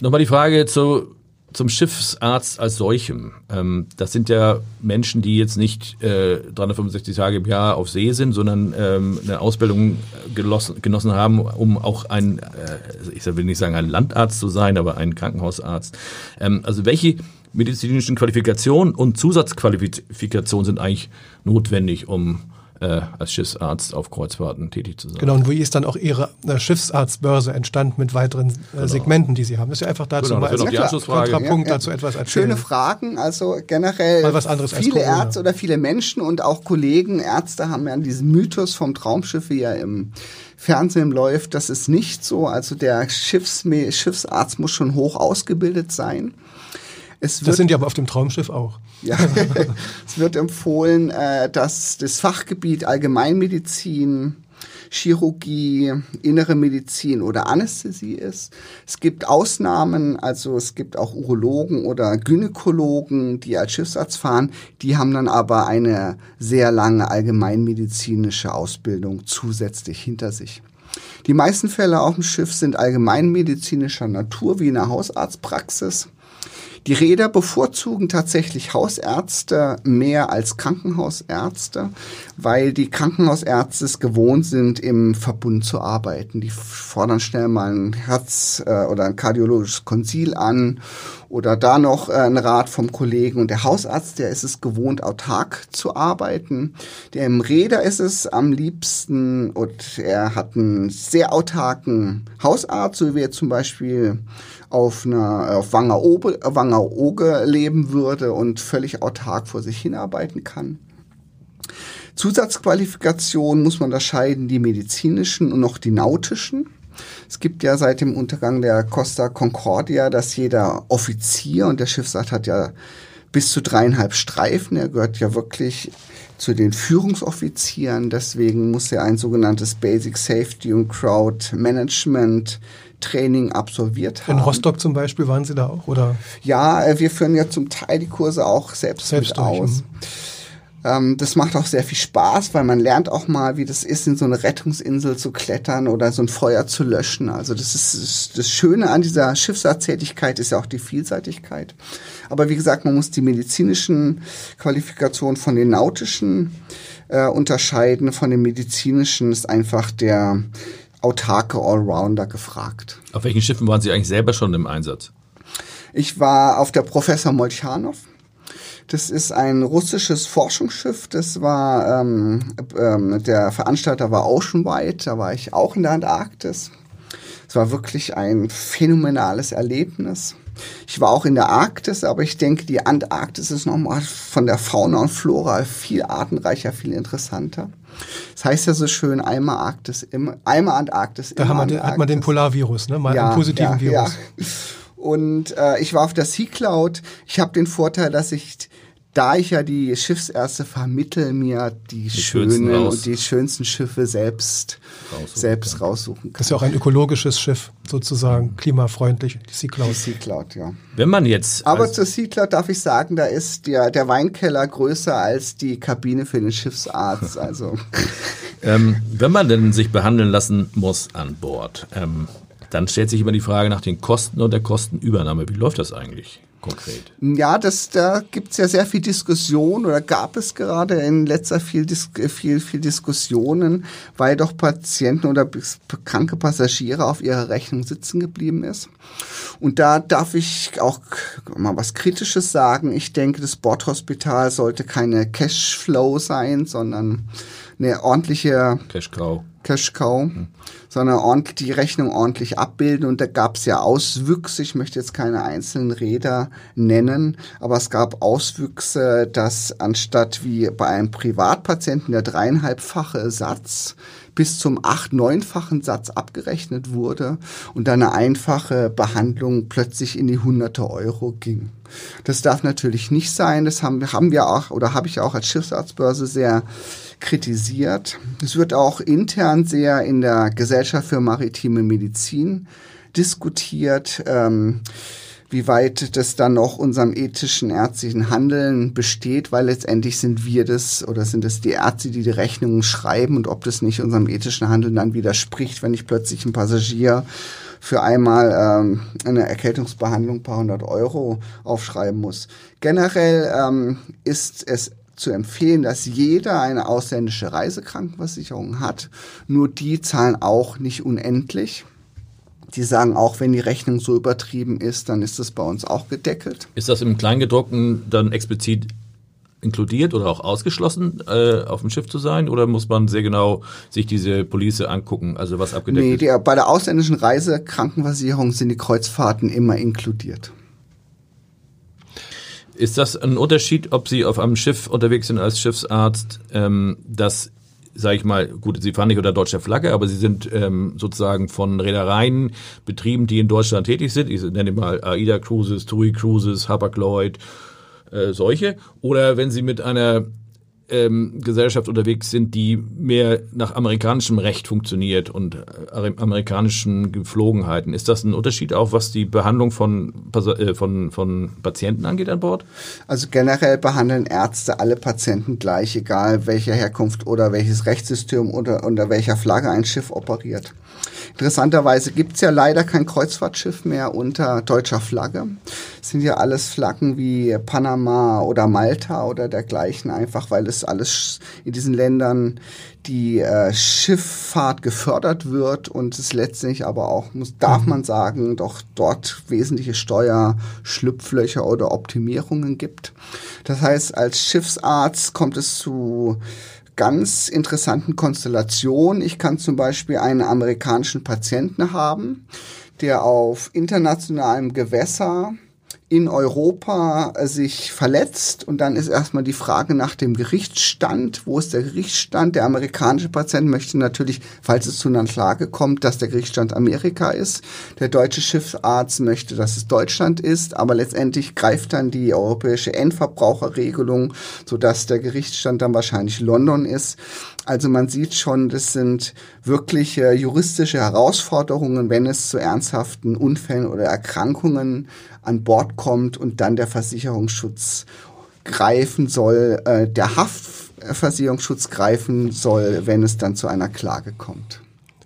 Nochmal die Frage zu zum Schiffsarzt als solchem. Ähm, das sind ja Menschen, die jetzt nicht äh, 365 Tage im Jahr auf See sind, sondern ähm, eine Ausbildung genossen, genossen haben, um auch ein, äh, ich will nicht sagen ein Landarzt zu sein, aber ein Krankenhausarzt. Ähm, also welche medizinischen Qualifikationen und Zusatzqualifikationen sind eigentlich notwendig, um äh, als Schiffsarzt auf Kreuzfahrten tätig zu sein. Genau, und wie ist dann auch Ihre äh, Schiffsarztbörse entstanden mit weiteren äh, genau. Segmenten, die Sie haben? Das ist ja einfach dazu genau, mal als Kontrapunkt ja, ja. dazu etwas erzählen. Schöne Fragen, also generell mal was anderes viele Ärzte oder viele Menschen und auch Kollegen, Ärzte haben ja diesen Mythos vom Traumschiff, wie er im Fernsehen läuft, das ist nicht so. Also der Schiffs Schiffsarzt muss schon hoch ausgebildet sein. Es das sind ja aber auf dem Traumschiff auch. Ja, es wird empfohlen, äh, dass das Fachgebiet Allgemeinmedizin, Chirurgie, innere Medizin oder Anästhesie ist. Es gibt Ausnahmen, also es gibt auch Urologen oder Gynäkologen, die als Schiffsarzt fahren, die haben dann aber eine sehr lange allgemeinmedizinische Ausbildung zusätzlich hinter sich. Die meisten Fälle auf dem Schiff sind allgemeinmedizinischer Natur, wie in der Hausarztpraxis. Die Räder bevorzugen tatsächlich Hausärzte mehr als Krankenhausärzte, weil die Krankenhausärzte es gewohnt sind, im Verbund zu arbeiten. Die fordern schnell mal ein Herz- äh, oder ein kardiologisches Konzil an oder da noch äh, ein Rat vom Kollegen. Und der Hausarzt, der ist es gewohnt, autark zu arbeiten. Der im Räder ist es am liebsten und er hat einen sehr autarken Hausarzt, so wie er zum Beispiel auf einer auf Wangerooge, Wangerooge leben würde und völlig autark vor sich hinarbeiten kann. Zusatzqualifikation muss man unterscheiden, die medizinischen und noch die nautischen. Es gibt ja seit dem Untergang der Costa Concordia, dass jeder Offizier und der Schiffsart hat ja bis zu dreieinhalb Streifen. Er gehört ja wirklich zu den Führungsoffizieren. Deswegen muss er ein sogenanntes Basic Safety und Crowd Management Training absolviert haben. In Rostock zum Beispiel waren Sie da auch, oder? Ja, äh, wir führen ja zum Teil die Kurse auch selbst, selbst mit aus. Mhm. Ähm, das macht auch sehr viel Spaß, weil man lernt auch mal, wie das ist, in so eine Rettungsinsel zu klettern oder so ein Feuer zu löschen. Also das ist das Schöne an dieser Schifffahrtstätigkeit ist ja auch die Vielseitigkeit. Aber wie gesagt, man muss die medizinischen Qualifikationen von den nautischen äh, unterscheiden. Von den medizinischen ist einfach der autarke Allrounder gefragt. Auf welchen Schiffen waren Sie eigentlich selber schon im Einsatz? Ich war auf der Professor Molchanov. Das ist ein russisches Forschungsschiff. Das war ähm, ähm, der Veranstalter war Oceanwide. Da war ich auch in der Antarktis. Es war wirklich ein phänomenales Erlebnis. Ich war auch in der Arktis, aber ich denke, die Antarktis ist nochmal von der Fauna und Flora viel artenreicher, viel interessanter. Das heißt ja so schön, einmal Arktis, immer, einmal Antarktis. Da immer den, hat man den Polarvirus, ne? Mal ja, einen positiven ja, Virus. Ja. Und äh, ich war auf der Sea Cloud. Ich habe den Vorteil, dass ich da ich ja die Schiffsärzte vermittel, mir die, die schönen und die schönsten Schiffe selbst raussuchen, selbst kann. raussuchen kann. Das ist ja auch ein ökologisches Schiff, sozusagen, klimafreundlich, die Sea Cloud. Die Sea Cloud, ja. Wenn man jetzt. Aber zur Sea Cloud darf ich sagen, da ist der, der Weinkeller größer als die Kabine für den Schiffsarzt. Also. ähm, wenn man denn sich behandeln lassen muss an Bord, ähm, dann stellt sich immer die Frage nach den Kosten und der Kostenübernahme. Wie läuft das eigentlich? Konkret? Ja, das, da gibt's ja sehr viel Diskussion oder gab es gerade in letzter viel, viel, viel Diskussionen, weil doch Patienten oder kranke Passagiere auf ihrer Rechnung sitzen geblieben ist. Und da darf ich auch mal was Kritisches sagen. Ich denke, das Bordhospital sollte keine Cashflow sein, sondern eine ordentliche Cash Cow. Cash Cow, mhm. sondern die Rechnung ordentlich abbilden. Und da gab es ja Auswüchse, ich möchte jetzt keine einzelnen Räder nennen, aber es gab Auswüchse, dass anstatt wie bei einem Privatpatienten der dreieinhalbfache Satz bis zum acht-, neunfachen Satz abgerechnet wurde und dann eine einfache Behandlung plötzlich in die hunderte Euro ging. Das darf natürlich nicht sein. Das haben, haben wir auch oder habe ich auch als Schiffsarztbörse sehr kritisiert. Es wird auch intern sehr in der Gesellschaft für maritime Medizin diskutiert. Ähm, wie weit das dann noch unserem ethischen ärztlichen Handeln besteht, weil letztendlich sind wir das oder sind es die Ärzte, die die Rechnungen schreiben und ob das nicht unserem ethischen Handeln dann widerspricht, wenn ich plötzlich ein Passagier für einmal ähm, eine Erkältungsbehandlung paar hundert Euro aufschreiben muss. Generell ähm, ist es zu empfehlen, dass jeder eine ausländische Reisekrankenversicherung hat. Nur die zahlen auch nicht unendlich. Die sagen auch, wenn die Rechnung so übertrieben ist, dann ist das bei uns auch gedeckelt. Ist das im Kleingedruckten dann explizit inkludiert oder auch ausgeschlossen, äh, auf dem Schiff zu sein? Oder muss man sehr genau sich diese Police angucken, also was abgedeckt nee, ist? Nee, bei der ausländischen Reisekrankenversicherung sind die Kreuzfahrten immer inkludiert. Ist das ein Unterschied, ob Sie auf einem Schiff unterwegs sind als Schiffsarzt, ähm, das sage ich mal, gut, Sie fahren nicht unter deutscher Flagge, aber Sie sind ähm, sozusagen von Reedereien betrieben, die in Deutschland tätig sind. Ich nenne mal AIDA Cruises, TUI Cruises, Hapag-Lloyd, äh, solche. Oder wenn Sie mit einer ähm, Gesellschaft unterwegs sind, die mehr nach amerikanischem Recht funktioniert und äh, amerikanischen Geflogenheiten. Ist das ein Unterschied auch, was die Behandlung von, äh, von, von Patienten angeht an Bord? Also generell behandeln Ärzte alle Patienten gleich, egal welcher Herkunft oder welches Rechtssystem oder unter welcher Flagge ein Schiff operiert. Interessanterweise gibt's ja leider kein Kreuzfahrtschiff mehr unter deutscher Flagge. Das sind ja alles Flaggen wie Panama oder Malta oder dergleichen, einfach weil es alles in diesen Ländern die äh, Schifffahrt gefördert wird und es letztlich aber auch, muss, darf man sagen, doch dort wesentliche Steuerschlupflöcher oder Optimierungen gibt. Das heißt, als Schiffsarzt kommt es zu ganz interessanten Konstellation. Ich kann zum Beispiel einen amerikanischen Patienten haben, der auf internationalem Gewässer in Europa äh, sich verletzt und dann ist erstmal die Frage nach dem Gerichtsstand. Wo ist der Gerichtsstand? Der amerikanische Patient möchte natürlich, falls es zu einer Klage kommt, dass der Gerichtsstand Amerika ist. Der deutsche Schiffsarzt möchte, dass es Deutschland ist, aber letztendlich greift dann die europäische Endverbraucherregelung, sodass der Gerichtsstand dann wahrscheinlich London ist. Also man sieht schon, das sind wirklich äh, juristische Herausforderungen, wenn es zu ernsthaften Unfällen oder Erkrankungen an Bord kommt und dann der Versicherungsschutz greifen soll, äh, der Haftversicherungsschutz greifen soll, wenn es dann zu einer Klage kommt.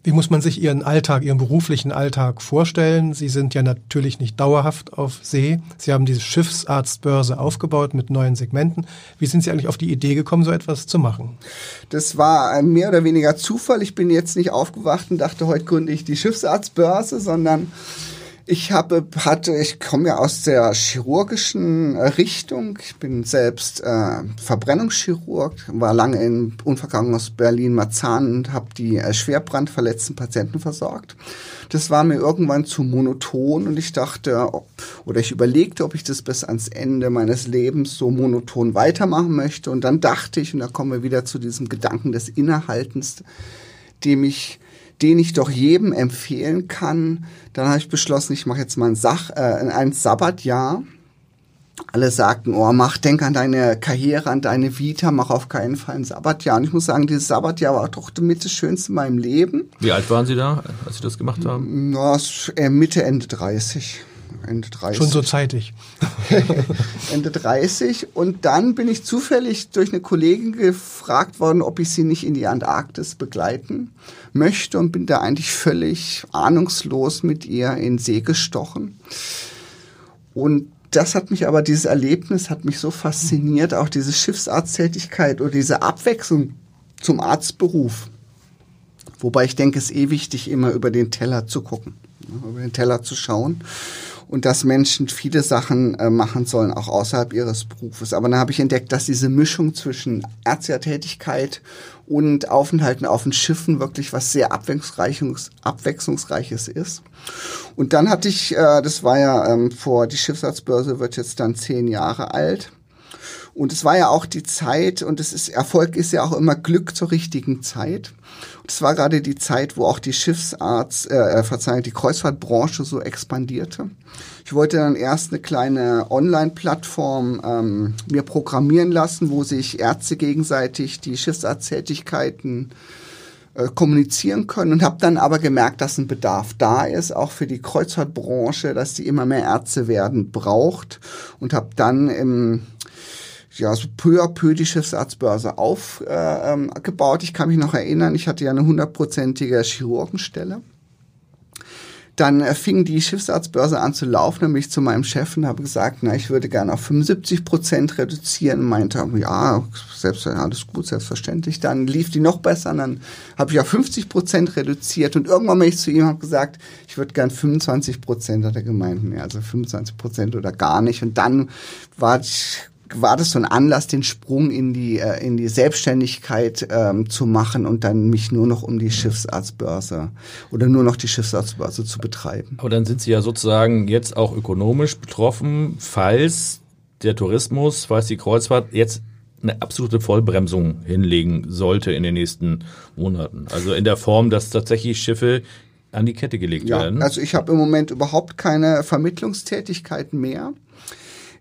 Wie muss man sich Ihren Alltag, Ihren beruflichen Alltag vorstellen? Sie sind ja natürlich nicht dauerhaft auf See. Sie haben diese Schiffsarztbörse aufgebaut mit neuen Segmenten. Wie sind Sie eigentlich auf die Idee gekommen, so etwas zu machen? Das war mehr oder weniger Zufall. Ich bin jetzt nicht aufgewacht und dachte, heute gründe ich die Schiffsarztbörse, sondern ich habe, hatte, ich komme ja aus der chirurgischen Richtung. Ich bin selbst äh, Verbrennungschirurg, war lange im Unfallkrankenhaus Berlin-Marzahn und habe die äh, schwerbrandverletzten Patienten versorgt. Das war mir irgendwann zu monoton und ich dachte, ob, oder ich überlegte, ob ich das bis ans Ende meines Lebens so monoton weitermachen möchte. Und dann dachte ich, und da kommen wir wieder zu diesem Gedanken des Innehaltens, dem ich den ich doch jedem empfehlen kann. Dann habe ich beschlossen, ich mache jetzt mal ein, Sach, äh, ein Sabbatjahr. Alle sagten, oh, mach, denk an deine Karriere, an deine Vita, mach auf keinen Fall ein Sabbatjahr. Und ich muss sagen, dieses Sabbatjahr war doch mit das Schönste in meinem Leben. Wie alt waren Sie da, als Sie das gemacht haben? Na, Mitte, Ende 30. Ende 30. Schon so zeitig. Ende 30. Und dann bin ich zufällig durch eine Kollegin gefragt worden, ob ich sie nicht in die Antarktis begleiten möchte und bin da eigentlich völlig ahnungslos mit ihr in See gestochen. Und das hat mich aber, dieses Erlebnis hat mich so fasziniert, auch diese Schiffsarzttätigkeit oder diese Abwechslung zum Arztberuf. Wobei ich denke, es ist eh wichtig, immer über den Teller zu gucken, über den Teller zu schauen und dass Menschen viele Sachen äh, machen sollen, auch außerhalb ihres Berufes. Aber dann habe ich entdeckt, dass diese Mischung zwischen Ärztetätigkeit und Aufenthalten auf den Schiffen wirklich was sehr abwechslungsreiches, abwechslungsreiches ist. Und dann hatte ich, äh, das war ja ähm, vor, die Schiffsarztbörse wird jetzt dann zehn Jahre alt. Und es war ja auch die Zeit, und es ist, Erfolg ist ja auch immer Glück zur richtigen Zeit. Und es war gerade die Zeit, wo auch die Schiffsarzt, äh, äh, Verzeihung, die Kreuzfahrtbranche so expandierte. Ich wollte dann erst eine kleine Online-Plattform ähm, mir programmieren lassen, wo sich Ärzte gegenseitig die Schiffsarzttätigkeiten äh, kommunizieren können und habe dann aber gemerkt, dass ein Bedarf da ist, auch für die Kreuzfahrtbranche, dass die immer mehr Ärzte werden braucht und habe dann im ja, so peu à peu die Schiffsarztbörse aufgebaut. Äh, ähm, ich kann mich noch erinnern, ich hatte ja eine hundertprozentige Chirurgenstelle. Dann äh, fing die Schiffsarztbörse an zu laufen, dann bin ich zu meinem Chef und habe gesagt, na, ich würde gerne auf 75 Prozent reduzieren. Meinte, ja, selbst, alles gut, selbstverständlich. Dann lief die noch besser und dann habe ich auf 50 Prozent reduziert. Und irgendwann bin ich zu ihm habe gesagt, ich würde gern 25 Prozent, hat er gemeint, nee, also 25 Prozent oder gar nicht. Und dann war ich war das so ein Anlass, den Sprung in die, äh, in die Selbstständigkeit ähm, zu machen und dann mich nur noch um die Schiffsarztbörse oder nur noch die Schiffsarztbörse zu betreiben. Aber dann sind Sie ja sozusagen jetzt auch ökonomisch betroffen, falls der Tourismus, falls die Kreuzfahrt jetzt eine absolute Vollbremsung hinlegen sollte in den nächsten Monaten. Also in der Form, dass tatsächlich Schiffe an die Kette gelegt ja, werden. Also ich habe im Moment überhaupt keine Vermittlungstätigkeiten mehr.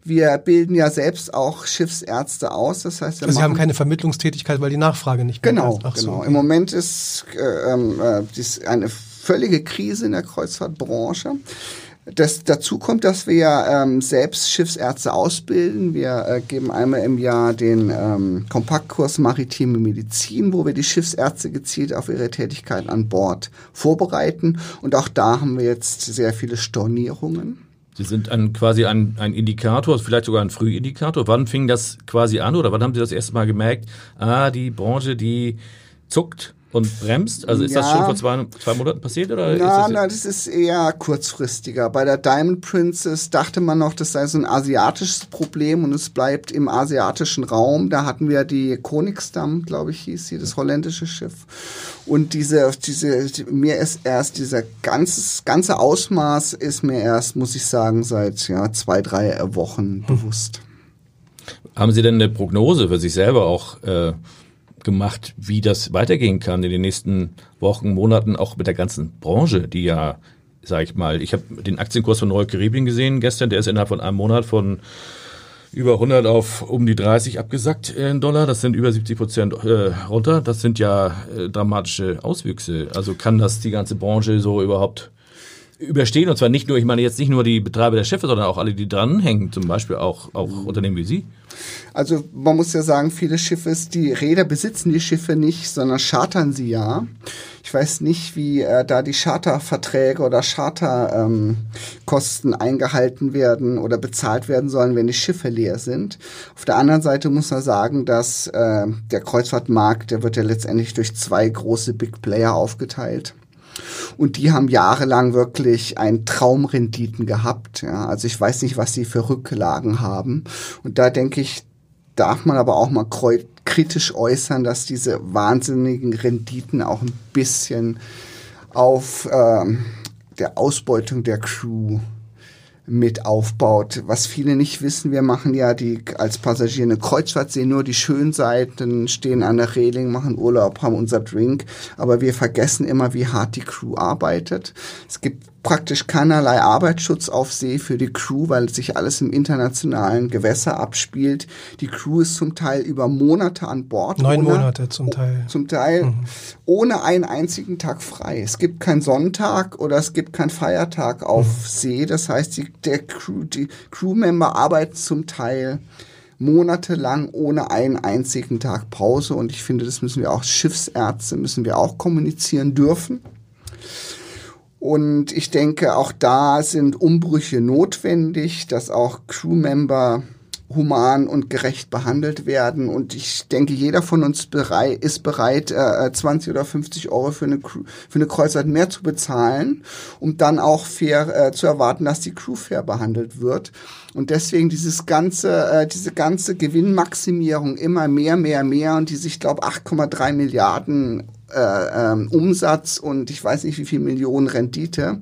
Wir bilden ja selbst auch Schiffsärzte aus. Das heißt, also Sie haben keine Vermittlungstätigkeit, weil die Nachfrage nicht mehr genau, ist. Genau, genau. Im Moment ist äh, ähm, äh, eine völlige Krise in der Kreuzfahrtbranche. Das, dazu kommt, dass wir ähm, selbst Schiffsärzte ausbilden. Wir äh, geben einmal im Jahr den ähm, Kompaktkurs Maritime Medizin, wo wir die Schiffsärzte gezielt auf ihre Tätigkeit an Bord vorbereiten. Und auch da haben wir jetzt sehr viele Stornierungen. Sie sind ein, quasi ein, ein Indikator, vielleicht sogar ein Frühindikator. Wann fing das quasi an oder wann haben Sie das erste Mal gemerkt, ah, die Branche, die zuckt und bremst? Also ist ja. das schon vor zwei, zwei Monaten passiert? Oder na, das na, das ist eher kurzfristiger. Bei der Diamond Princess dachte man noch, das sei so ein asiatisches Problem und es bleibt im asiatischen Raum. Da hatten wir die Koningsdam, glaube ich, hieß sie, das holländische Schiff. Und diese, diese, mir ist erst dieser ganzes, ganze Ausmaß ist mir erst, muss ich sagen, seit ja, zwei, drei Wochen bewusst. Haben Sie denn eine Prognose für sich selber auch? Äh gemacht, wie das weitergehen kann in den nächsten Wochen, Monaten, auch mit der ganzen Branche, die ja, sag ich mal, ich habe den Aktienkurs von Caribbean gesehen gestern, der ist innerhalb von einem Monat von über 100 auf um die 30 abgesackt in Dollar. Das sind über 70 Prozent äh, runter. Das sind ja äh, dramatische Auswüchse. Also kann das die ganze Branche so überhaupt überstehen? Und zwar nicht nur, ich meine jetzt nicht nur die Betreiber der Schiffe, sondern auch alle, die dranhängen, zum Beispiel auch, auch Unternehmen wie Sie. Also man muss ja sagen, viele Schiffe, die Räder besitzen die Schiffe nicht, sondern chartern sie ja. Ich weiß nicht, wie äh, da die Charterverträge oder Charterkosten ähm, eingehalten werden oder bezahlt werden sollen, wenn die Schiffe leer sind. Auf der anderen Seite muss man sagen, dass äh, der Kreuzfahrtmarkt, der wird ja letztendlich durch zwei große Big Player aufgeteilt. Und die haben jahrelang wirklich ein Traumrenditen gehabt. Ja. Also ich weiß nicht, was sie für Rücklagen haben. Und da denke ich, darf man aber auch mal kritisch äußern, dass diese wahnsinnigen Renditen auch ein bisschen auf ähm, der Ausbeutung der Crew mit aufbaut. Was viele nicht wissen, wir machen ja die als Passagier eine Kreuzfahrt, sehen nur die schönen Seiten, stehen an der Reling, machen Urlaub, haben unser Drink, aber wir vergessen immer, wie hart die Crew arbeitet. Es gibt praktisch keinerlei Arbeitsschutz auf See für die Crew, weil sich alles im internationalen Gewässer abspielt. Die Crew ist zum Teil über Monate an Bord. Neun ohne, Monate zum Teil. Zum Teil mhm. ohne einen einzigen Tag frei. Es gibt keinen Sonntag oder es gibt keinen Feiertag auf mhm. See. Das heißt, die, der Crew, die Crewmember arbeiten zum Teil monatelang ohne einen einzigen Tag Pause. Und ich finde, das müssen wir auch Schiffsärzte, müssen wir auch kommunizieren dürfen. Und ich denke, auch da sind Umbrüche notwendig, dass auch Crewmember human und gerecht behandelt werden. Und ich denke, jeder von uns bereit, ist bereit, äh, 20 oder 50 Euro für eine, Crew, für eine Kreuzfahrt mehr zu bezahlen, um dann auch fair äh, zu erwarten, dass die Crew fair behandelt wird. Und deswegen dieses ganze, äh, diese ganze Gewinnmaximierung immer mehr, mehr, mehr und diese, ich glaube, 8,3 Milliarden äh, ähm, Umsatz und ich weiß nicht wie viel Millionen Rendite,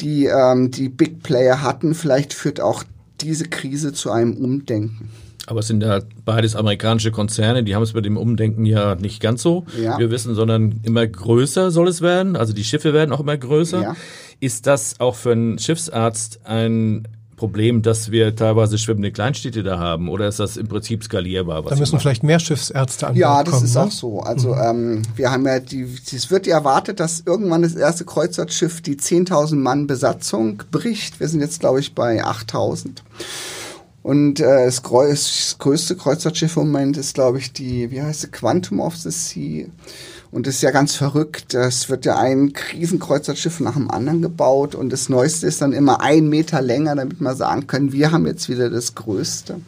die ähm, die Big Player hatten. Vielleicht führt auch diese Krise zu einem Umdenken. Aber es sind ja beides amerikanische Konzerne, die haben es mit dem Umdenken ja nicht ganz so, ja. wir wissen, sondern immer größer soll es werden. Also die Schiffe werden auch immer größer. Ja. Ist das auch für einen Schiffsarzt ein Problem, dass wir teilweise schwimmende Kleinstädte da haben? Oder ist das im Prinzip skalierbar? da müssen vielleicht mehr Schiffsärzte an Ja, das kommen, ist ne? auch so. Also mhm. ähm, wir haben ja die, es wird ja erwartet, dass irgendwann das erste Kreuzfahrtschiff die 10.000 Mann Besatzung bricht. Wir sind jetzt, glaube ich, bei 8.000. Und äh, das, das größte Kreuzfahrtschiff im Moment ist, glaube ich, die, wie heißt sie, Quantum of the Sea. Und das ist ja ganz verrückt. Es wird ja ein Krisenkreuzfahrtschiff nach dem anderen gebaut und das Neueste ist dann immer ein Meter länger, damit wir sagen können, wir haben jetzt wieder das Größte.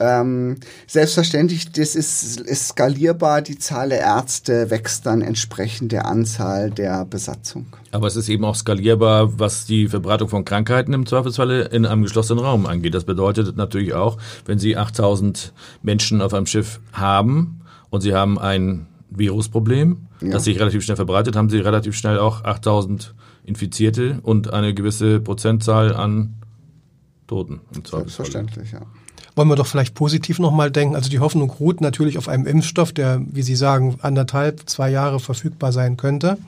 Ähm, selbstverständlich, das ist, ist skalierbar. Die Zahl der Ärzte wächst dann entsprechend der Anzahl der Besatzung. Aber es ist eben auch skalierbar, was die Verbreitung von Krankheiten im Zweifelsfalle in einem geschlossenen Raum angeht. Das bedeutet natürlich auch, wenn Sie 8000 Menschen auf einem Schiff haben und Sie haben ein Virusproblem, ja. das sich relativ schnell verbreitet, haben sie relativ schnell auch 8000 Infizierte und eine gewisse Prozentzahl an Toten. Selbstverständlich, ja. Wollen wir doch vielleicht positiv nochmal denken. Also die Hoffnung ruht natürlich auf einem Impfstoff, der, wie Sie sagen, anderthalb, zwei Jahre verfügbar sein könnte.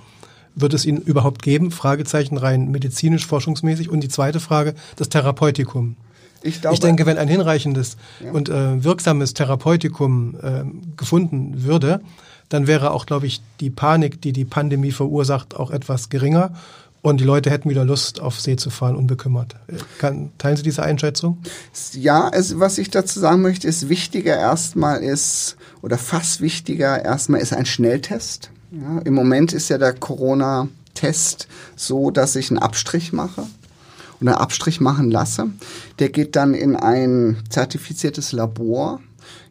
Wird es ihn überhaupt geben? Fragezeichen rein medizinisch, forschungsmäßig. Und die zweite Frage, das Therapeutikum. Ich, glaube, ich denke, wenn ein hinreichendes ja. und äh, wirksames Therapeutikum äh, gefunden würde, dann wäre auch, glaube ich, die Panik, die die Pandemie verursacht, auch etwas geringer. Und die Leute hätten wieder Lust, auf See zu fahren, unbekümmert. Kann, teilen Sie diese Einschätzung? Ja, es, was ich dazu sagen möchte, ist wichtiger erstmal ist, oder fast wichtiger erstmal ist ein Schnelltest. Ja, Im Moment ist ja der Corona-Test so, dass ich einen Abstrich mache und einen Abstrich machen lasse. Der geht dann in ein zertifiziertes Labor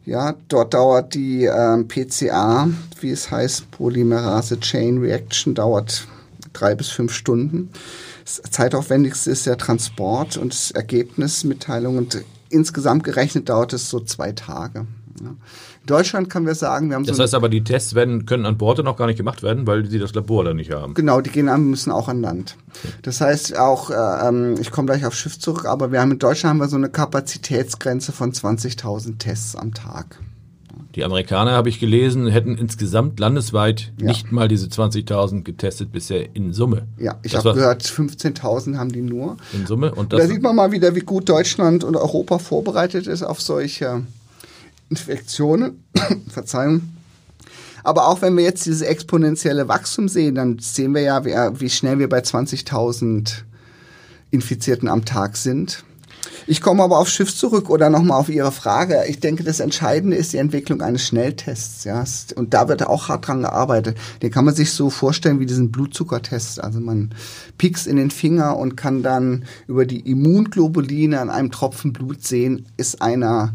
ja, dort dauert die ähm, PCA, wie es heißt, Polymerase Chain Reaction, dauert drei bis fünf Stunden. Das zeitaufwendigste ist der Transport und das Ergebnismitteilung und insgesamt gerechnet dauert es so zwei Tage. Ja. In Deutschland können wir sagen, wir haben das so. Das heißt aber, die Tests werden, können an Bord noch gar nicht gemacht werden, weil sie das Labor da nicht haben. Genau, die gehen an, müssen auch an Land. Das heißt auch, äh, ähm, ich komme gleich aufs Schiff zurück, aber wir haben in Deutschland haben wir so eine Kapazitätsgrenze von 20.000 Tests am Tag. Die Amerikaner, habe ich gelesen, hätten insgesamt landesweit ja. nicht mal diese 20.000 getestet bisher in Summe. Ja, ich habe gehört, 15.000 haben die nur. In Summe. Und da sieht man mal wieder, wie gut Deutschland und Europa vorbereitet ist auf solche Infektionen, Verzeihung. Aber auch wenn wir jetzt dieses exponentielle Wachstum sehen, dann sehen wir ja, wie, wie schnell wir bei 20.000 Infizierten am Tag sind. Ich komme aber aufs Schiff zurück oder nochmal auf Ihre Frage. Ich denke, das Entscheidende ist die Entwicklung eines Schnelltests. Ja? Und da wird auch hart dran gearbeitet. Den kann man sich so vorstellen wie diesen Blutzuckertest. Also man piekst in den Finger und kann dann über die Immunglobuline an einem Tropfen Blut sehen, ist einer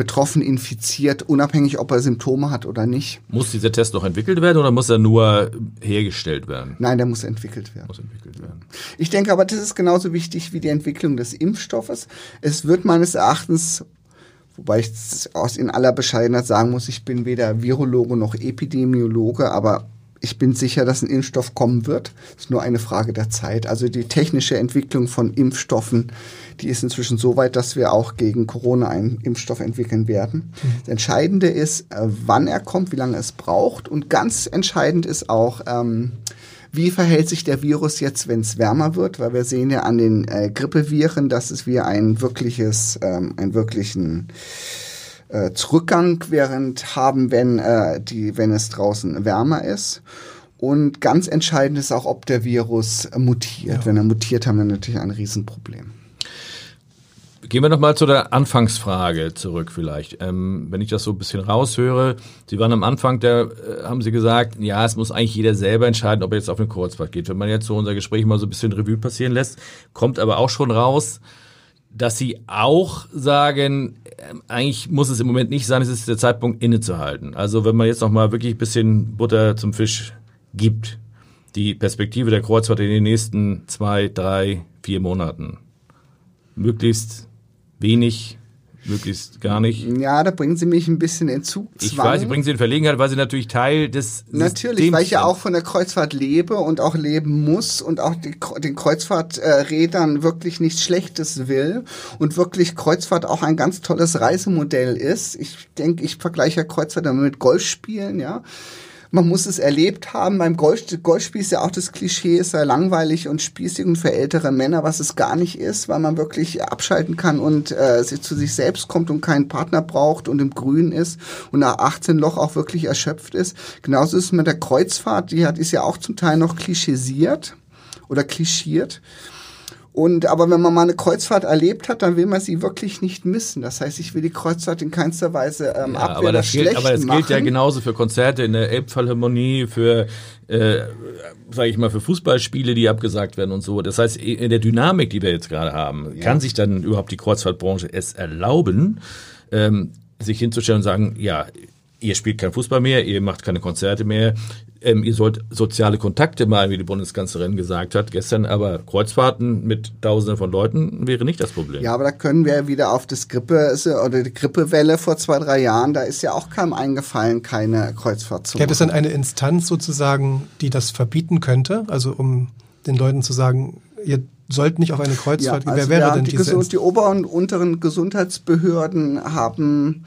betroffen infiziert, unabhängig ob er Symptome hat oder nicht. Muss dieser Test noch entwickelt werden oder muss er nur hergestellt werden? Nein, der muss entwickelt werden. Muss entwickelt werden. Ich denke aber, das ist genauso wichtig wie die Entwicklung des Impfstoffes. Es wird meines Erachtens wobei ich aus in aller Bescheidenheit sagen muss, ich bin weder Virologe noch Epidemiologe, aber ich bin sicher, dass ein Impfstoff kommen wird. Es ist nur eine Frage der Zeit. Also die technische Entwicklung von Impfstoffen, die ist inzwischen so weit, dass wir auch gegen Corona einen Impfstoff entwickeln werden. Mhm. Das Entscheidende ist, äh, wann er kommt, wie lange es braucht. Und ganz entscheidend ist auch, ähm, wie verhält sich der Virus jetzt, wenn es wärmer wird? Weil wir sehen ja an den äh, Grippeviren, dass es wir ein wirkliches, ähm, einen wirklichen äh, Zurückgang während haben, wenn, äh, die, wenn es draußen wärmer ist. Und ganz entscheidend ist auch, ob der Virus mutiert. Ja. Wenn er mutiert, haben wir natürlich ein Riesenproblem. Gehen wir nochmal zu der Anfangsfrage zurück vielleicht. Ähm, wenn ich das so ein bisschen raushöre, Sie waren am Anfang, da äh, haben Sie gesagt, ja, es muss eigentlich jeder selber entscheiden, ob er jetzt auf eine Kreuzfahrt geht. Wenn man jetzt so unser Gespräch mal so ein bisschen Revue passieren lässt, kommt aber auch schon raus, dass Sie auch sagen, eigentlich muss es im Moment nicht sein, es ist der Zeitpunkt innezuhalten. Also wenn man jetzt nochmal wirklich ein bisschen Butter zum Fisch gibt, die Perspektive der Kreuzfahrt in den nächsten zwei, drei, vier Monaten. Möglichst wenig, möglichst gar nicht. Ja, da bringen Sie mich ein bisschen in Zugzwang. Ich weiß, Sie bringen Sie in Verlegenheit, weil Sie natürlich Teil des Natürlich, Systems weil ich ja auch von der Kreuzfahrt lebe und auch leben muss und auch die, den Kreuzfahrträdern wirklich nichts Schlechtes will und wirklich Kreuzfahrt auch ein ganz tolles Reisemodell ist. Ich denke, ich vergleiche ja Kreuzfahrt immer mit Golfspielen, ja. Man muss es erlebt haben. Beim Golf, Golfspiel ist ja auch das Klischee, es sei langweilig und spießig und für ältere Männer, was es gar nicht ist, weil man wirklich abschalten kann und äh, zu sich selbst kommt und keinen Partner braucht und im Grün ist und nach 18 Loch auch wirklich erschöpft ist. Genauso ist es mit der Kreuzfahrt, die hat, ist ja auch zum Teil noch klischisiert oder klischiert. Und aber wenn man mal eine Kreuzfahrt erlebt hat, dann will man sie wirklich nicht missen. Das heißt, ich will die Kreuzfahrt in keinster Weise ähm, Ja, abwehren aber das, gilt, aber das gilt ja genauso für Konzerte in der Elbphilharmonie, für, äh, sage ich mal, für Fußballspiele, die abgesagt werden und so. Das heißt, in der Dynamik, die wir jetzt gerade haben, kann sich dann überhaupt die Kreuzfahrtbranche es erlauben, ähm, sich hinzustellen und sagen, ja, ihr spielt kein Fußball mehr, ihr macht keine Konzerte mehr, ähm, ihr sollt soziale Kontakte mal, wie die Bundeskanzlerin gesagt hat gestern, aber Kreuzfahrten mit Tausenden von Leuten wäre nicht das Problem. Ja, aber da können wir wieder auf das Grippe oder die Grippewelle vor zwei, drei Jahren, da ist ja auch keinem eingefallen, keine Kreuzfahrt zu Gäbe es machen. dann eine Instanz sozusagen, die das verbieten könnte? Also um den Leuten zu sagen, ihr sollt nicht auf eine Kreuzfahrt gehen. also Wer wäre denn die, diese Gesund, Instanz? die oberen und unteren Gesundheitsbehörden haben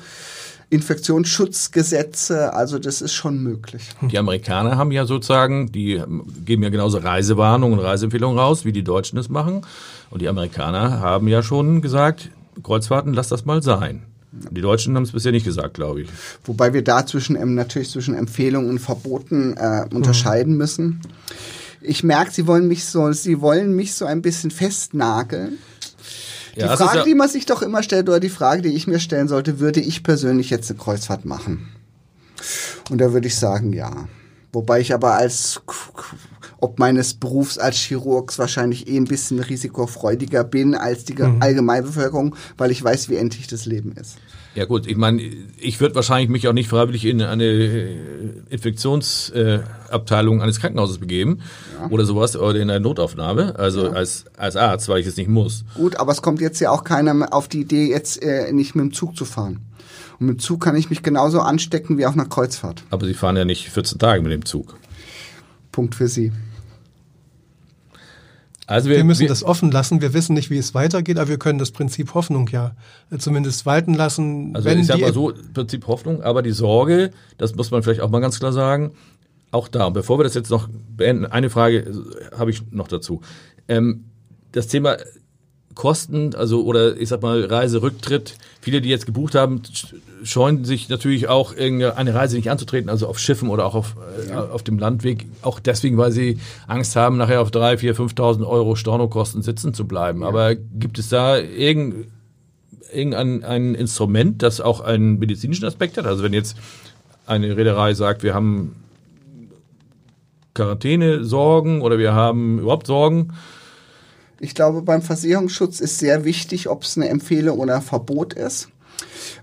Infektionsschutzgesetze, also das ist schon möglich. Die Amerikaner haben ja sozusagen, die geben ja genauso Reisewarnungen und Reiseempfehlungen raus, wie die Deutschen es machen. Und die Amerikaner haben ja schon gesagt, Kreuzfahrten, lass das mal sein. Die Deutschen haben es bisher nicht gesagt, glaube ich. Wobei wir da zwischen, ähm, natürlich zwischen Empfehlungen und Verboten äh, unterscheiden müssen. Ich merke, Sie wollen mich so, Sie wollen mich so ein bisschen festnageln. Die Ja, Frage, ja- die man sich doch immer stellt, oder die Frage, die ich mir stellen sollte, würde ich persönlich jetzt eine Kreuzfahrt machen? Und da würde ich sagen, ja. Wobei ich aber als, ob meines Berufs als Chirurgs wahrscheinlich eh ein bisschen risikofreudiger bin als die Mhm. Allgemeinbevölkerung, weil ich weiß, wie endlich das Leben ist. Ja gut, ich meine, ich würde wahrscheinlich mich auch nicht freiwillig in eine äh, Infektionsabteilung eines Krankenhauses begeben oder sowas oder in eine Notaufnahme, also als, als Arzt, weil ich es nicht muss. Gut, aber es kommt jetzt ja auch keiner auf die Idee, jetzt äh, nicht mit dem Zug zu fahren. Und mit dem Zug kann ich mich genauso anstecken wie auf einer Kreuzfahrt. Aber Sie fahren ja nicht 14 Tage mit dem Zug. Punkt für Sie. Also Wir müssen das offen lassen. Wir wissen nicht, wie es weitergeht, aber wir können das Prinzip Hoffnung ja äh, zumindest walten lassen. Also ich sag die mal so, Prinzip Hoffnung, aber die Sorge, das muss man vielleicht auch mal ganz klar sagen, auch da. Und bevor wir das jetzt noch beenden, eine Frage äh, habe ich noch dazu. Ähm, das Thema Kosten, also oder ich sag mal Reiserücktritt. Viele, die jetzt gebucht haben, sch- scheuen sich natürlich auch irgendeine Reise nicht anzutreten, also auf Schiffen oder auch auf, äh, auf dem Landweg. Auch deswegen, weil sie Angst haben, nachher auf drei, vier, 5.000 Euro Stornokosten sitzen zu bleiben. Aber gibt es da irgend, irgendein ein Instrument, das auch einen medizinischen Aspekt hat? Also wenn jetzt eine Reederei sagt, wir haben Quarantäne-Sorgen oder wir haben überhaupt Sorgen, Ich glaube, beim Versicherungsschutz ist sehr wichtig, ob es eine Empfehlung oder ein Verbot ist.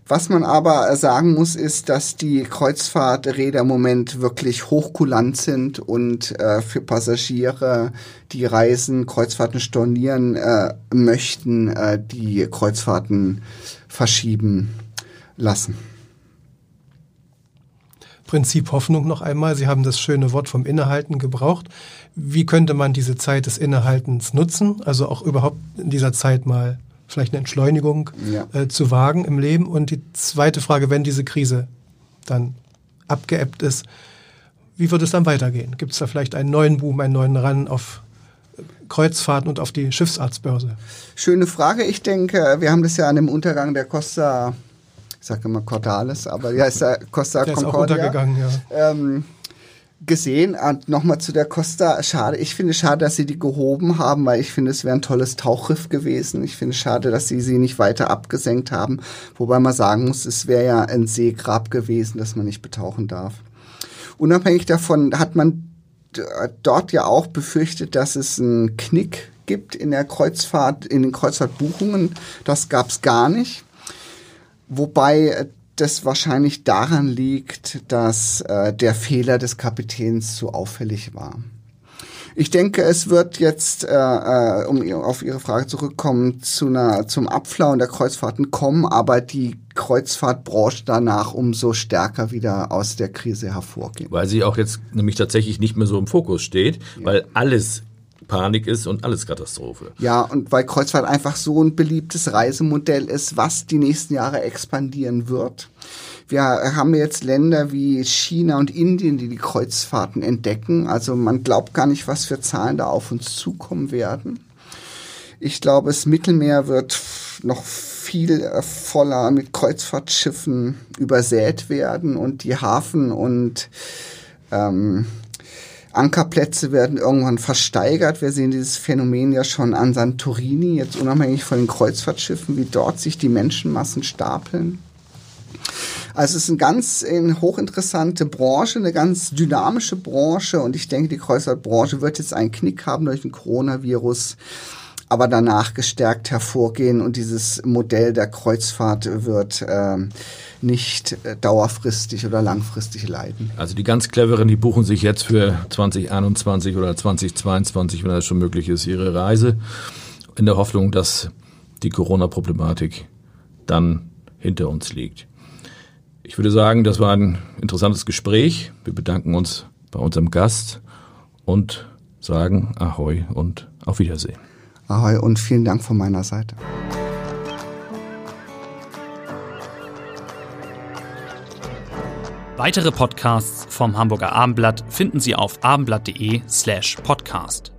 Was man aber sagen muss, ist, dass die Kreuzfahrträder im Moment wirklich hochkulant sind und äh, für Passagiere, die Reisen, Kreuzfahrten stornieren äh, möchten, äh, die Kreuzfahrten verschieben lassen. Prinzip Hoffnung noch einmal. Sie haben das schöne Wort vom Innehalten gebraucht. Wie könnte man diese Zeit des Innehaltens nutzen? Also auch überhaupt in dieser Zeit mal vielleicht eine Entschleunigung Ja. äh, zu wagen im Leben. Und die zweite Frage, wenn diese Krise dann abgeebbt ist, wie wird es dann weitergehen? Gibt es da vielleicht einen neuen Boom, einen neuen Run auf Kreuzfahrten und auf die Schiffsarztbörse? Schöne Frage. Ich denke, wir haben das ja an dem Untergang der Costa, ich sage immer Cordalis, aber die heißt ja Costa Der ist auch Concordia. untergegangen, ja. ähm, gesehen. Und nochmal zu der Costa. Schade. Ich finde schade, dass sie die gehoben haben, weil ich finde, es wäre ein tolles Tauchriff gewesen. Ich finde schade, dass sie sie nicht weiter abgesenkt haben. Wobei man sagen muss, es wäre ja ein Seegrab gewesen, das man nicht betauchen darf. Unabhängig davon hat man dort ja auch befürchtet, dass es einen Knick gibt in der Kreuzfahrt, in den Kreuzfahrtbuchungen. Das gab es gar nicht. Wobei das wahrscheinlich daran liegt, dass äh, der Fehler des Kapitäns zu auffällig war. Ich denke, es wird jetzt, äh, äh um auf Ihre Frage zurückkommen, zu einer, zum Abflauen der Kreuzfahrten kommen, aber die Kreuzfahrtbranche danach umso stärker wieder aus der Krise hervorgehen. Weil sie auch jetzt nämlich tatsächlich nicht mehr so im Fokus steht, ja. weil alles Panik ist und alles Katastrophe. Ja, und weil Kreuzfahrt einfach so ein beliebtes Reisemodell ist, was die nächsten Jahre expandieren wird. Wir haben jetzt Länder wie China und Indien, die die Kreuzfahrten entdecken. Also man glaubt gar nicht, was für Zahlen da auf uns zukommen werden. Ich glaube, das Mittelmeer wird noch viel voller mit Kreuzfahrtschiffen übersät werden und die Hafen und ähm, Ankerplätze werden irgendwann versteigert. Wir sehen dieses Phänomen ja schon an Santorini, jetzt unabhängig von den Kreuzfahrtschiffen, wie dort sich die Menschenmassen stapeln. Also es ist eine ganz eine hochinteressante Branche, eine ganz dynamische Branche und ich denke, die Kreuzfahrtbranche wird jetzt einen Knick haben durch den Coronavirus aber danach gestärkt hervorgehen und dieses Modell der Kreuzfahrt wird äh, nicht äh, dauerfristig oder langfristig leiden. Also die ganz cleveren, die buchen sich jetzt für 2021 oder 2022, wenn das schon möglich ist, ihre Reise in der Hoffnung, dass die Corona-Problematik dann hinter uns liegt. Ich würde sagen, das war ein interessantes Gespräch. Wir bedanken uns bei unserem Gast und sagen Ahoi und auf Wiedersehen. Ahoi und vielen Dank von meiner Seite. Weitere Podcasts vom Hamburger Abendblatt finden Sie auf abendblatt.de slash podcast.